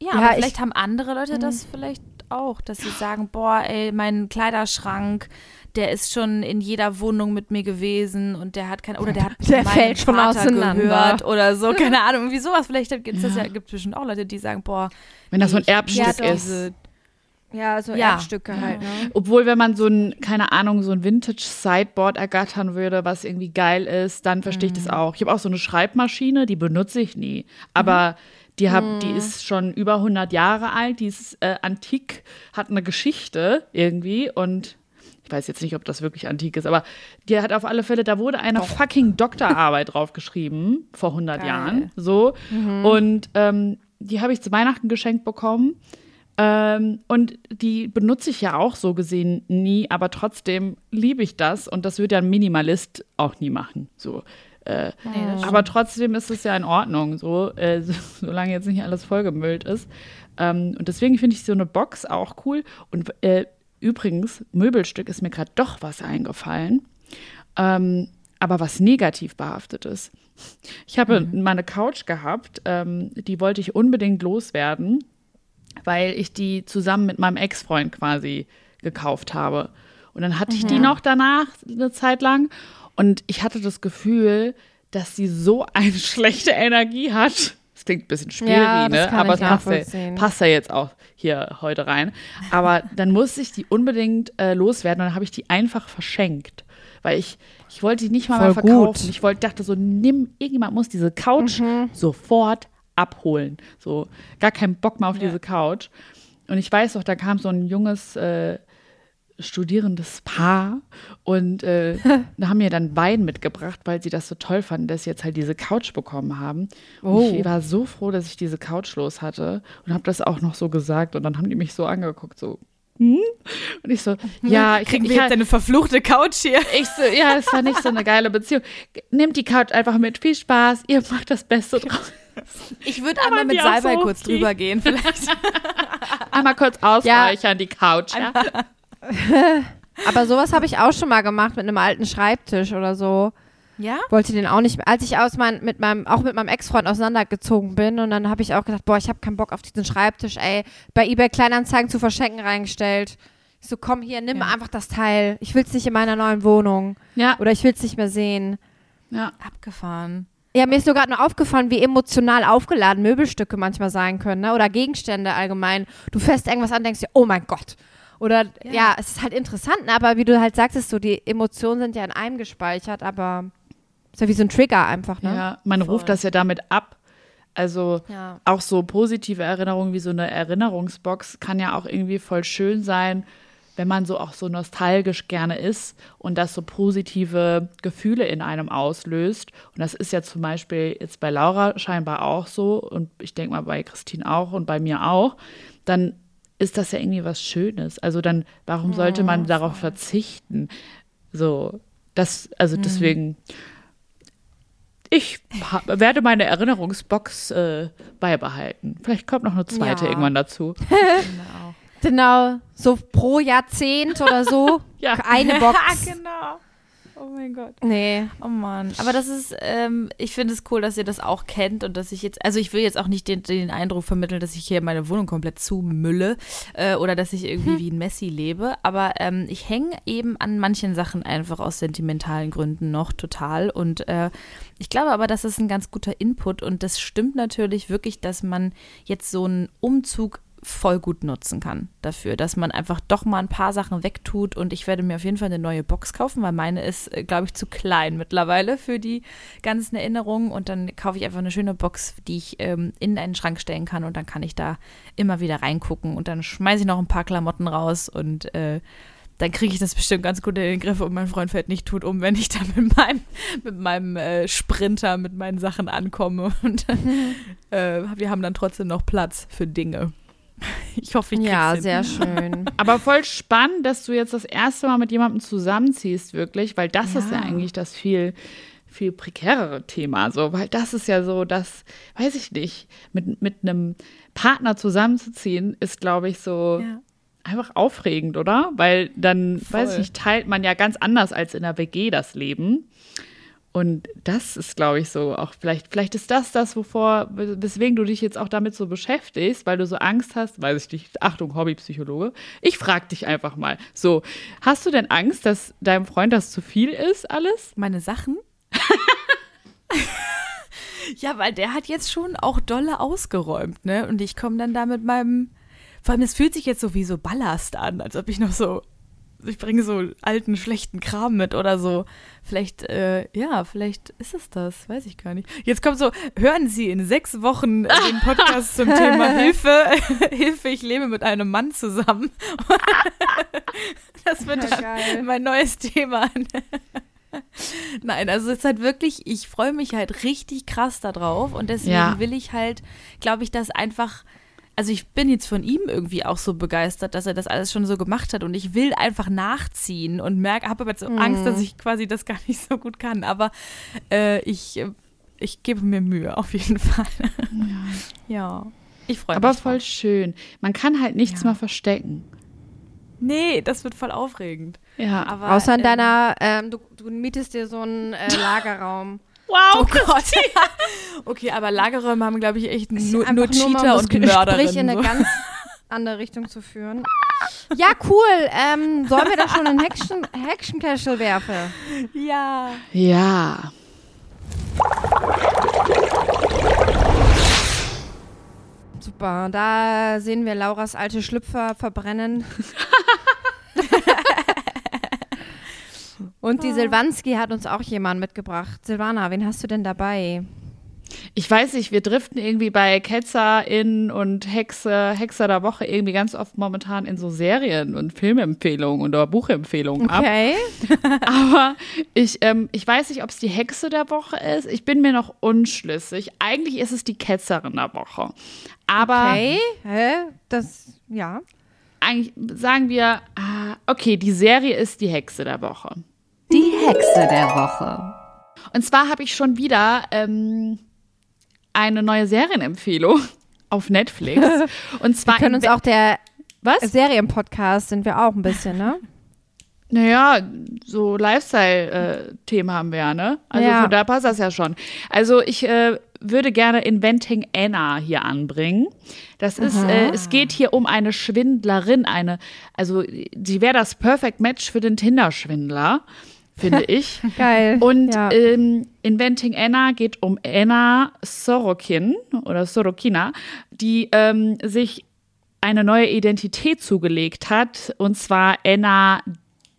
Ja, Ja, aber ich- vielleicht haben andere Leute das vielleicht auch, dass sie sagen, boah, ey, mein Kleiderschrank, der ist schon in jeder Wohnung mit mir gewesen und der hat kein oder der hat Der fällt schon Vater auseinander. gehört oder so, keine Ahnung, irgendwie sowas. Vielleicht gibt es das ja, gibt bestimmt auch Leute, die sagen, boah, Wenn das so ein Erbstück Ja, ist. Ja, so Ja. Erbstücke halt, ne? Obwohl, wenn man so ein, keine Ahnung, so ein Vintage-Sideboard ergattern würde, was irgendwie geil ist, dann verstehe ich das auch. Ich habe auch so eine Schreibmaschine, die benutze ich nie. Aber die, hab, die ist schon über 100 Jahre alt, die ist äh, antik, hat eine Geschichte irgendwie und weiß jetzt nicht, ob das wirklich antik ist, aber die hat auf alle Fälle, da wurde eine fucking Doktorarbeit drauf geschrieben, vor 100 Geil. Jahren, so. Und ähm, die habe ich zu Weihnachten geschenkt bekommen. Ähm, und die benutze ich ja auch so gesehen nie, aber trotzdem liebe ich das und das würde ja ein Minimalist auch nie machen. So. Äh, Nee, aber trotzdem ist es ja in Ordnung, so, äh, so, solange jetzt nicht alles vollgemüllt ist. Ähm, und deswegen finde ich so eine Box auch cool. Und äh, übrigens, Möbelstück ist mir gerade doch was eingefallen, ähm, aber was negativ behaftet ist. Ich habe meine Couch gehabt, ähm, die wollte ich unbedingt loswerden, weil ich die zusammen mit meinem Ex-Freund quasi gekauft habe. Und dann hatte ich die noch danach eine Zeit lang und ich hatte das Gefühl, dass sie so eine schlechte Energie hat. Das klingt ein bisschen schwierig, Ja, ne? aber es passt ja, passt ja jetzt auch hier heute rein. Aber dann musste ich die unbedingt äh, loswerden und dann habe ich die einfach verschenkt. Weil ich, ich wollte die nicht mal, mal verkaufen. gut. Ich wollte, dachte so, nimm, irgendjemand muss diese Couch Mhm. sofort abholen. So, gar keinen Bock mehr auf diese Couch. Und ich weiß doch, da kam so ein junges äh, studierendes Paar und äh, haben mir dann Wein mitgebracht, weil sie das so toll fanden, dass sie jetzt halt diese Couch bekommen haben. Und Oh. ich war so froh, dass ich diese Couch los hatte und habe das auch noch so gesagt und dann haben die mich so angeguckt, so hm? und ich so, ja, ich Kriegen ich, wir jetzt eine verfluchte Couch hier? ich so, ja, es war nicht so eine geile Beziehung. Nehmt die Couch einfach mit, viel Spaß, ihr macht das Beste draus. Ich würde einmal mit Salbei so kurz okay. drüber gehen, vielleicht. Einmal kurz ausreichern, die Couch. Ja. Aber sowas habe ich auch schon mal gemacht mit einem alten Schreibtisch oder so. Ja? Wollte den auch nicht mehr. Als ich aus mein, mit meinem, auch mit meinem Ex-Freund auseinandergezogen bin und dann habe ich auch gedacht, boah, ich habe keinen Bock auf diesen Schreibtisch, ey, bei eBay Kleinanzeigen zu verschenken reingestellt. Ich so, komm hier, nimm Ja. einfach das Teil. Ich will es nicht in meiner neuen Wohnung. Ja, Oder ich will es nicht mehr sehen. ja. Abgefahren. Ja, mir ist gerade nur aufgefallen, wie emotional aufgeladen Möbelstücke manchmal sein können, ne? Oder Gegenstände allgemein. Du fährst irgendwas an, denkst dir, oh mein Gott. Oder ja. Ja. es ist halt interessant, ne? aber wie du halt sagtest, so die Emotionen sind ja in einem gespeichert, aber ist ja wie so ein Trigger einfach, ne? ja. Man Voll. ruft das ja damit ab. Also Ja. auch so positive Erinnerungen wie so eine Erinnerungsbox kann ja auch irgendwie voll schön sein, wenn man so auch so nostalgisch gerne ist und das so positive Gefühle in einem auslöst. Und das ist ja zum Beispiel jetzt bei Laura scheinbar auch so und ich denke mal bei Christine auch und bei mir auch. Dann ist das ja irgendwie was Schönes. Also dann, warum sollte man darauf verzichten? So, das, also deswegen. Ich werde meine Erinnerungsbox äh, beibehalten. Vielleicht kommt noch eine zweite Ja. irgendwann dazu. Genau. Genau, so pro Jahrzehnt oder so. Ja. Eine Box. genau. Oh mein Gott. Nee. Oh Mann. Aber das ist, ähm, ich finde es cool, dass ihr das auch kennt und dass ich jetzt, also ich will jetzt auch nicht den, den Eindruck vermitteln, dass ich hier meine Wohnung komplett zumülle äh, oder dass ich irgendwie wie ein Messi lebe. Aber ähm, ich hänge eben an manchen Sachen einfach aus sentimentalen Gründen noch total. Und äh, ich glaube aber, das ist ein ganz guter Input und das stimmt natürlich wirklich, dass man jetzt so einen Umzug voll gut nutzen kann dafür, dass man einfach doch mal ein paar Sachen wegtut und ich werde mir auf jeden Fall eine neue Box kaufen, weil meine ist, glaube ich, zu klein mittlerweile für die ganzen Erinnerungen und dann kaufe ich einfach eine schöne Box, die ich ähm, in einen Schrank stellen kann und dann kann ich da immer wieder reingucken und dann schmeiße ich noch ein paar Klamotten raus und äh, dann kriege ich das bestimmt ganz gut in den Griff und mein Freund fällt nicht tot um, wenn ich da mit meinem, mit meinem äh, Sprinter, mit meinen Sachen ankomme und äh, wir haben dann trotzdem noch Platz für Dinge. Ich hoffe, ich Ja, sehr schön. Aber voll spannend, dass du jetzt das erste Mal mit jemandem zusammenziehst, wirklich, weil das ist ja Ja. eigentlich das viel, viel prekärere Thema. So, weil das ist ja so, das, weiß ich nicht, mit, mit einem Partner zusammenzuziehen, ist, glaube ich, so Ja. einfach aufregend, oder? Weil dann, Voll. weiß ich nicht, teilt man ja ganz anders als in der WG das Leben. Und das ist, glaube ich, so auch vielleicht, vielleicht ist das das, wovor, weswegen du dich jetzt auch damit so beschäftigst, weil du so Angst hast, weiß ich nicht, Achtung, Hobbypsychologe. Ich frage dich einfach mal. So, hast du denn Angst, dass deinem Freund das zu viel ist, alles? Meine Sachen? ja, weil der hat jetzt schon auch dolle ausgeräumt, ne? Und ich komme dann da mit meinem, vor allem, es fühlt sich jetzt so wie so Ballast an, als ob ich noch so, ich bringe so alten, schlechten Kram mit oder so. Vielleicht, äh, ja, vielleicht ist es das, weiß ich gar nicht. Jetzt kommt so, hören Sie in sechs Wochen den Podcast zum Thema Hilfe, Hilfe, ich lebe mit einem Mann zusammen. das wird Ja, mein neues Thema. Nein, also es ist halt wirklich, ich freue mich halt richtig krass darauf und deswegen Ja. will ich halt, glaube ich, das einfach, also ich bin jetzt von ihm irgendwie auch so begeistert, dass er das alles schon so gemacht hat und ich will einfach nachziehen und merke, habe aber jetzt so Angst, dass ich quasi das gar nicht so gut kann, aber äh, ich, ich gebe mir Mühe auf jeden Fall. Ja, ich freue mich. Aber drauf. voll schön. Man kann halt nichts Ja. mehr verstecken. Nee, das wird voll aufregend. Ja. Aber, Außer in ähm, deiner, ähm, du, du mietest dir so einen äh, Lagerraum. Oh Gott. okay, aber Lagerräume haben, glaube ich, echt nur, nur mal, Cheater um und das Gespräch Mörderinnen. in eine ganz andere Richtung zu führen. Ja, cool. Ähm, sollen wir da schon einen Hexen, Hexenkessel werfen? Ja. Ja. Super. Da sehen wir Lauras alte Schlüpfer verbrennen. Und die Silvanski hat uns auch jemand mitgebracht. Silvana, wen hast du denn dabei? Ich weiß nicht, wir driften irgendwie bei KetzerInnen und Hexe, Hexer der Woche irgendwie ganz oft momentan in so Serien und Filmempfehlungen oder Buchempfehlungen ab. Okay. Aber ich, ähm, ich weiß nicht, ob es die Hexe der Woche ist. Ich bin mir noch unschlüssig. Eigentlich ist es die Ketzerin der Woche. Aber Okay. Hä? Das, ja. eigentlich sagen wir, ah, okay, die Serie ist die Hexe der Woche. Hexe der Woche. Und zwar habe ich schon wieder ähm, eine neue Serienempfehlung auf Netflix. Und zwar Wir können uns auch der was? Serienpodcast sind wir auch ein bisschen, ne? Naja, so Lifestyle-Themen haben wir ja, ne? Also Ja. von da passt das ja schon. Also ich äh, würde gerne Inventing Anna hier anbringen. Das ist, äh, es geht hier um eine Schwindlerin, eine, also sie wäre das Perfect Match für den Tinder-Schwindler, finde ich. Geil. Und ja. ähm, Inventing Anna geht um Anna Sorokin oder Sorokina, die ähm, sich eine neue Identität zugelegt hat, und zwar Anna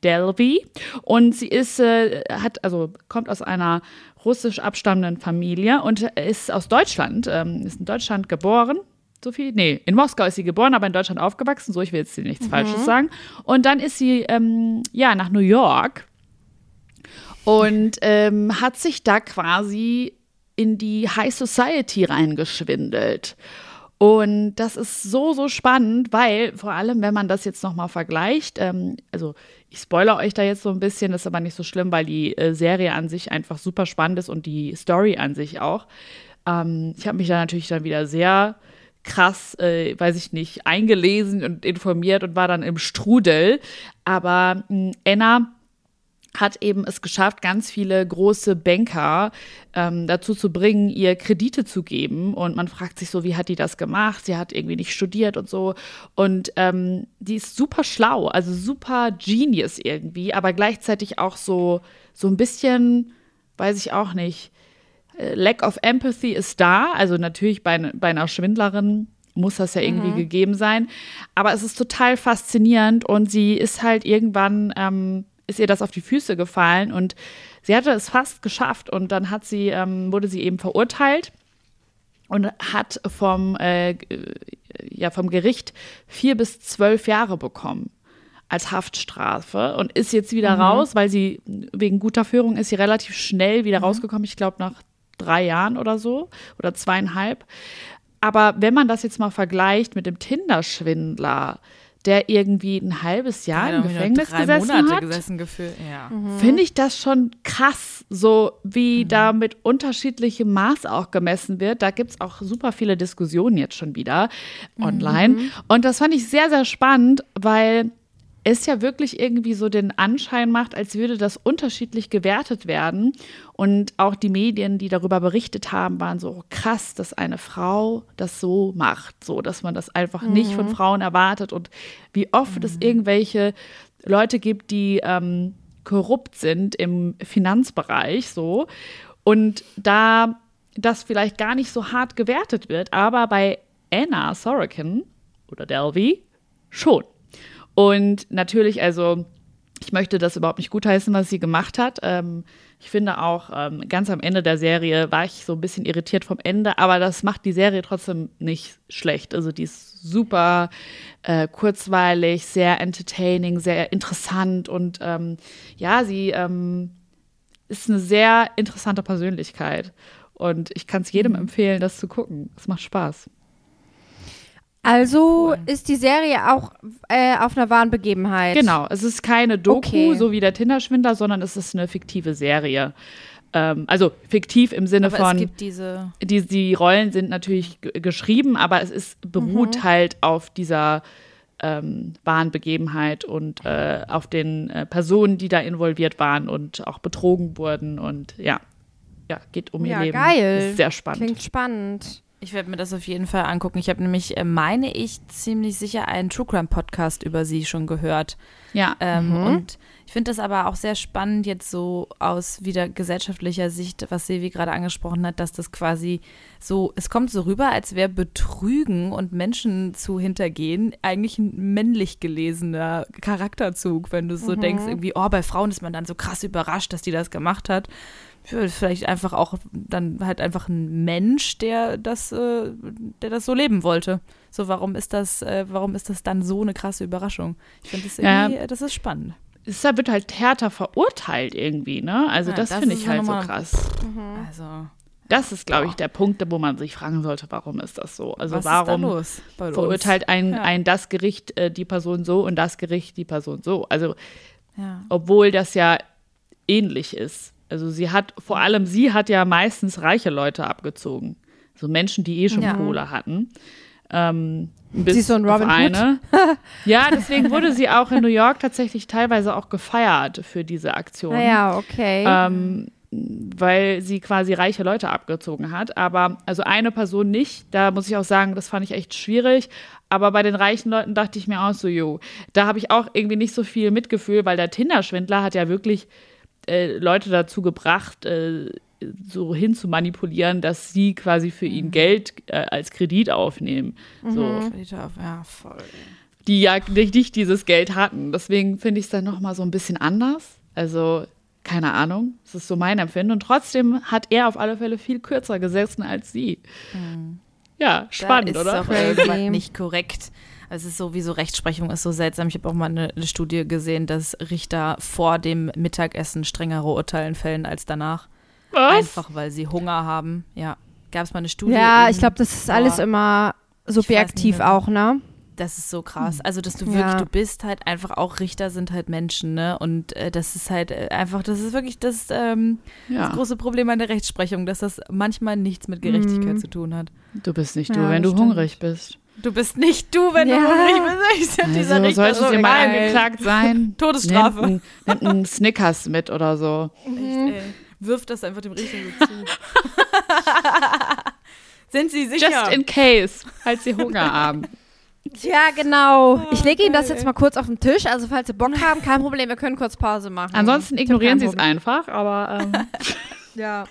Delvey. Und sie ist, äh, hat, also kommt aus einer russisch abstammenden Familie und ist aus Deutschland, ähm, ist in Deutschland geboren. Sophie? Nee, in Moskau ist sie geboren, aber in Deutschland aufgewachsen. So, ich will jetzt hier nichts Falsches sagen. Und dann ist sie, ähm, ja, nach New York und ähm, hat sich da quasi in die High Society reingeschwindelt. Und das ist so, so spannend, weil vor allem, wenn man das jetzt nochmal vergleicht, ähm, also ich spoilere euch da jetzt so ein bisschen, ist aber nicht so schlimm, weil die äh, Serie an sich einfach super spannend ist und die Story an sich auch. Ähm, ich habe mich da natürlich dann wieder sehr krass, äh, weiß ich nicht, eingelesen und informiert und war dann im Strudel. Aber mh, Anna hat eben es geschafft, ganz viele große Banker ähm, dazu zu bringen, ihr Kredite zu geben. Und man fragt sich so, wie hat die das gemacht? Sie hat irgendwie nicht studiert und so. Und ähm, die ist super schlau, also super Genius irgendwie, aber gleichzeitig auch so, so ein bisschen, weiß ich auch nicht, äh, Lack of Empathy ist da. Also natürlich bei, bei einer Schwindlerin muss das ja irgendwie gegeben sein. Aber es ist total faszinierend und sie ist halt irgendwann, ähm, ist ihr das auf die Füße gefallen und sie hatte es fast geschafft und dann hat sie, ähm, wurde sie eben verurteilt und hat vom, äh, g- ja, vom Gericht vier bis zwölf Jahre bekommen als Haftstrafe und ist jetzt wieder raus, weil sie wegen guter Führung ist sie relativ schnell wieder rausgekommen. Ich glaube nach drei Jahren oder so oder zweieinhalb. Aber wenn man das jetzt mal vergleicht mit dem Tinder-Schwindler, der irgendwie ein halbes Jahr Ja, im Gefängnis drei gesessen Monate hat, gesessen gefühlt. Ja. finde ich das schon krass, so wie da mit unterschiedlichem Maß auch gemessen wird. Da gibt es auch super viele Diskussionen jetzt schon wieder online. Und das fand ich sehr, sehr spannend, weil es ja wirklich irgendwie so den Anschein macht, als würde das unterschiedlich gewertet werden. Und auch die Medien, die darüber berichtet haben, waren so oh, krass, dass eine Frau das so macht, so dass man das einfach nicht von Frauen erwartet und wie oft es irgendwelche Leute gibt, die ähm, korrupt sind im Finanzbereich, so und da das vielleicht gar nicht so hart gewertet wird, aber bei Anna Sorokin oder Delvey schon. Und natürlich, also ich möchte das überhaupt nicht gutheißen, was sie gemacht hat. Ähm, ich finde auch, ähm, ganz am Ende der Serie war ich so ein bisschen irritiert vom Ende, aber das macht die Serie trotzdem nicht schlecht. Also die ist super äh, kurzweilig, sehr entertaining, sehr interessant und ähm, ja, sie ähm, ist eine sehr interessante Persönlichkeit. Und ich kann es jedem empfehlen, das zu gucken. Es macht Spaß. Also Cool. ist die Serie auch äh, auf einer wahren Begebenheit. Genau, es ist keine Doku, Okay. so wie der Tinderschwindler, sondern es ist eine fiktive Serie. Ähm, also fiktiv im Sinne Aber von, es gibt diese. die, die Rollen sind natürlich geschrieben, aber es ist beruht Mhm. halt auf dieser ähm, wahren Begebenheit und äh, auf den äh, Personen, die da involviert waren und auch betrogen wurden und ja, ja, geht um ihr Ja, Leben. geil. Ist sehr spannend. Klingt spannend. Ich werde mir das auf jeden Fall angucken. Ich habe nämlich, äh, meine ich, ziemlich sicher einen True Crime Podcast über sie schon gehört. Ja, Ähm, Mhm. Und ich finde das aber auch sehr spannend, jetzt so aus wieder gesellschaftlicher Sicht, was Silvi gerade angesprochen hat, dass das quasi so, es kommt so rüber, als wäre Betrügen und Menschen zu hintergehen eigentlich ein männlich gelesener Charakterzug, wenn du so denkst, irgendwie, oh, bei Frauen ist man dann so krass überrascht, dass die das gemacht hat. Ja, Vielleicht einfach auch dann halt einfach ein Mensch, der das, äh, der das so leben wollte. So, warum ist das, äh, warum ist das dann so eine krasse Überraschung? Ich finde das Ja. irgendwie, äh, das ist spannend. es wird halt härter verurteilt irgendwie, ne? Also Ja, das, das finde ich ja halt so krass. Also, Das ist, glaube ich, Boah. der Punkt, wo man sich fragen sollte, warum ist das so? Also was ist da warum verurteilt ein, Ja. ein das Gericht äh, die Person so und das Gericht die Person so? Also Ja. obwohl das ja ähnlich ist. Also sie hat, vor allem sie hat ja meistens reiche Leute abgezogen. So Menschen, die eh schon Ja. Kohle hatten. Ähm, bis Sie ist so ein Robin auf Hood. eine. ja, deswegen wurde sie auch in New York tatsächlich teilweise auch gefeiert für diese Aktion. Naja, okay. Ähm, weil sie quasi reiche Leute abgezogen hat. Aber also eine Person nicht. Da muss ich auch sagen, das fand ich echt schwierig. Aber bei den reichen Leuten dachte ich mir auch so, jo, da habe ich auch irgendwie nicht so viel Mitgefühl, weil der Tinder-Schwindler hat ja wirklich äh, Leute dazu gebracht, äh, so hin zu manipulieren, dass sie quasi für ihn Geld äh, als Kredit aufnehmen. So, Kredite auf- Ja, voll. die ja nicht, nicht dieses Geld hatten. Deswegen finde ich es dann nochmal so ein bisschen anders. Also, keine Ahnung. Das ist so mein Empfinden. Und trotzdem hat er auf alle Fälle viel kürzer gesessen als sie. Ja, spannend, da ist oder? Auch irgendwas nicht korrekt. Also Es ist sowieso Rechtsprechung ist so seltsam. Ich habe auch mal eine, eine Studie gesehen, dass Richter vor dem Mittagessen strengere Urteilen fällen als danach. Was? Einfach weil sie Hunger haben. Ja. Gab es mal eine Studie? ja, in- ich glaube, das ist alles Boah. immer subjektiv auch, ne? Das ist so krass. Also, dass du Ja. wirklich, du bist halt einfach auch Richter sind halt Menschen, ne? Und äh, das ist halt äh, einfach, das ist wirklich das, ähm, das Ja, große Problem an der Rechtsprechung, dass das manchmal nichts mit Gerechtigkeit Mhm. zu tun hat. du bist nicht du, Ja, wenn das du stimmt. hungrig bist. Du bist nicht du, wenn Ja. du hungrig bist. Ich dieser Also, Richter solltest so du mal angeklagt sein, Todesstrafe. Nimmt, ein- nimmt einen Snickers mit oder so. Echt, ey. Wirf das einfach dem Richter so zu. Sind Sie sicher? Just in case, falls sie Hunger haben. Ja, genau. Ich lege Ihnen das jetzt mal kurz auf den Tisch. Also, falls Sie Bock haben, kein Problem, wir können kurz Pause machen. Ansonsten ignorieren sie es einfach, aber ähm, Ja.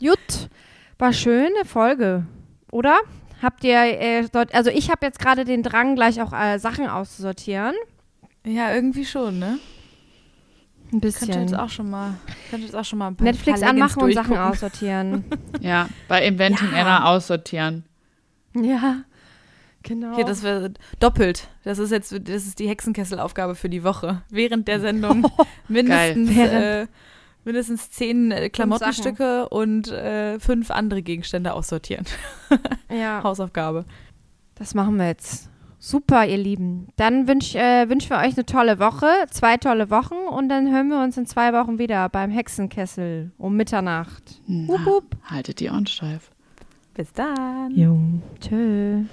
Gut. War schöne Folge, oder? Habt ihr, äh, dort, also ich habe jetzt gerade den Drang, gleich auch äh, Sachen auszusortieren. ja, irgendwie schon, ne? Ein Könnte bisschen. jetzt auch schon mal, könnte jetzt auch schon mal ein paar Netflix paar anmachen und Sachen aussortieren. ja, bei Inventing Ja. Anna aussortieren. ja, genau. Hier, das wäre doppelt. Das ist jetzt, das ist die Hexenkesselaufgabe für die Woche. Während der Sendung mindestens, Geil. äh, mindestens zehn äh, Klamottenstücke und äh, fünf andere Gegenstände aussortieren. ja, Hausaufgabe. das machen wir jetzt. Super, ihr Lieben. Dann wünsch, äh, wünschen wir euch eine tolle Woche, zwei tolle Wochen und dann hören wir uns in zwei Wochen wieder beim Hexenkessel um Mitternacht. Na, Wup, wup. haltet die Ohren steif. Bis dann. Jo. Tschö.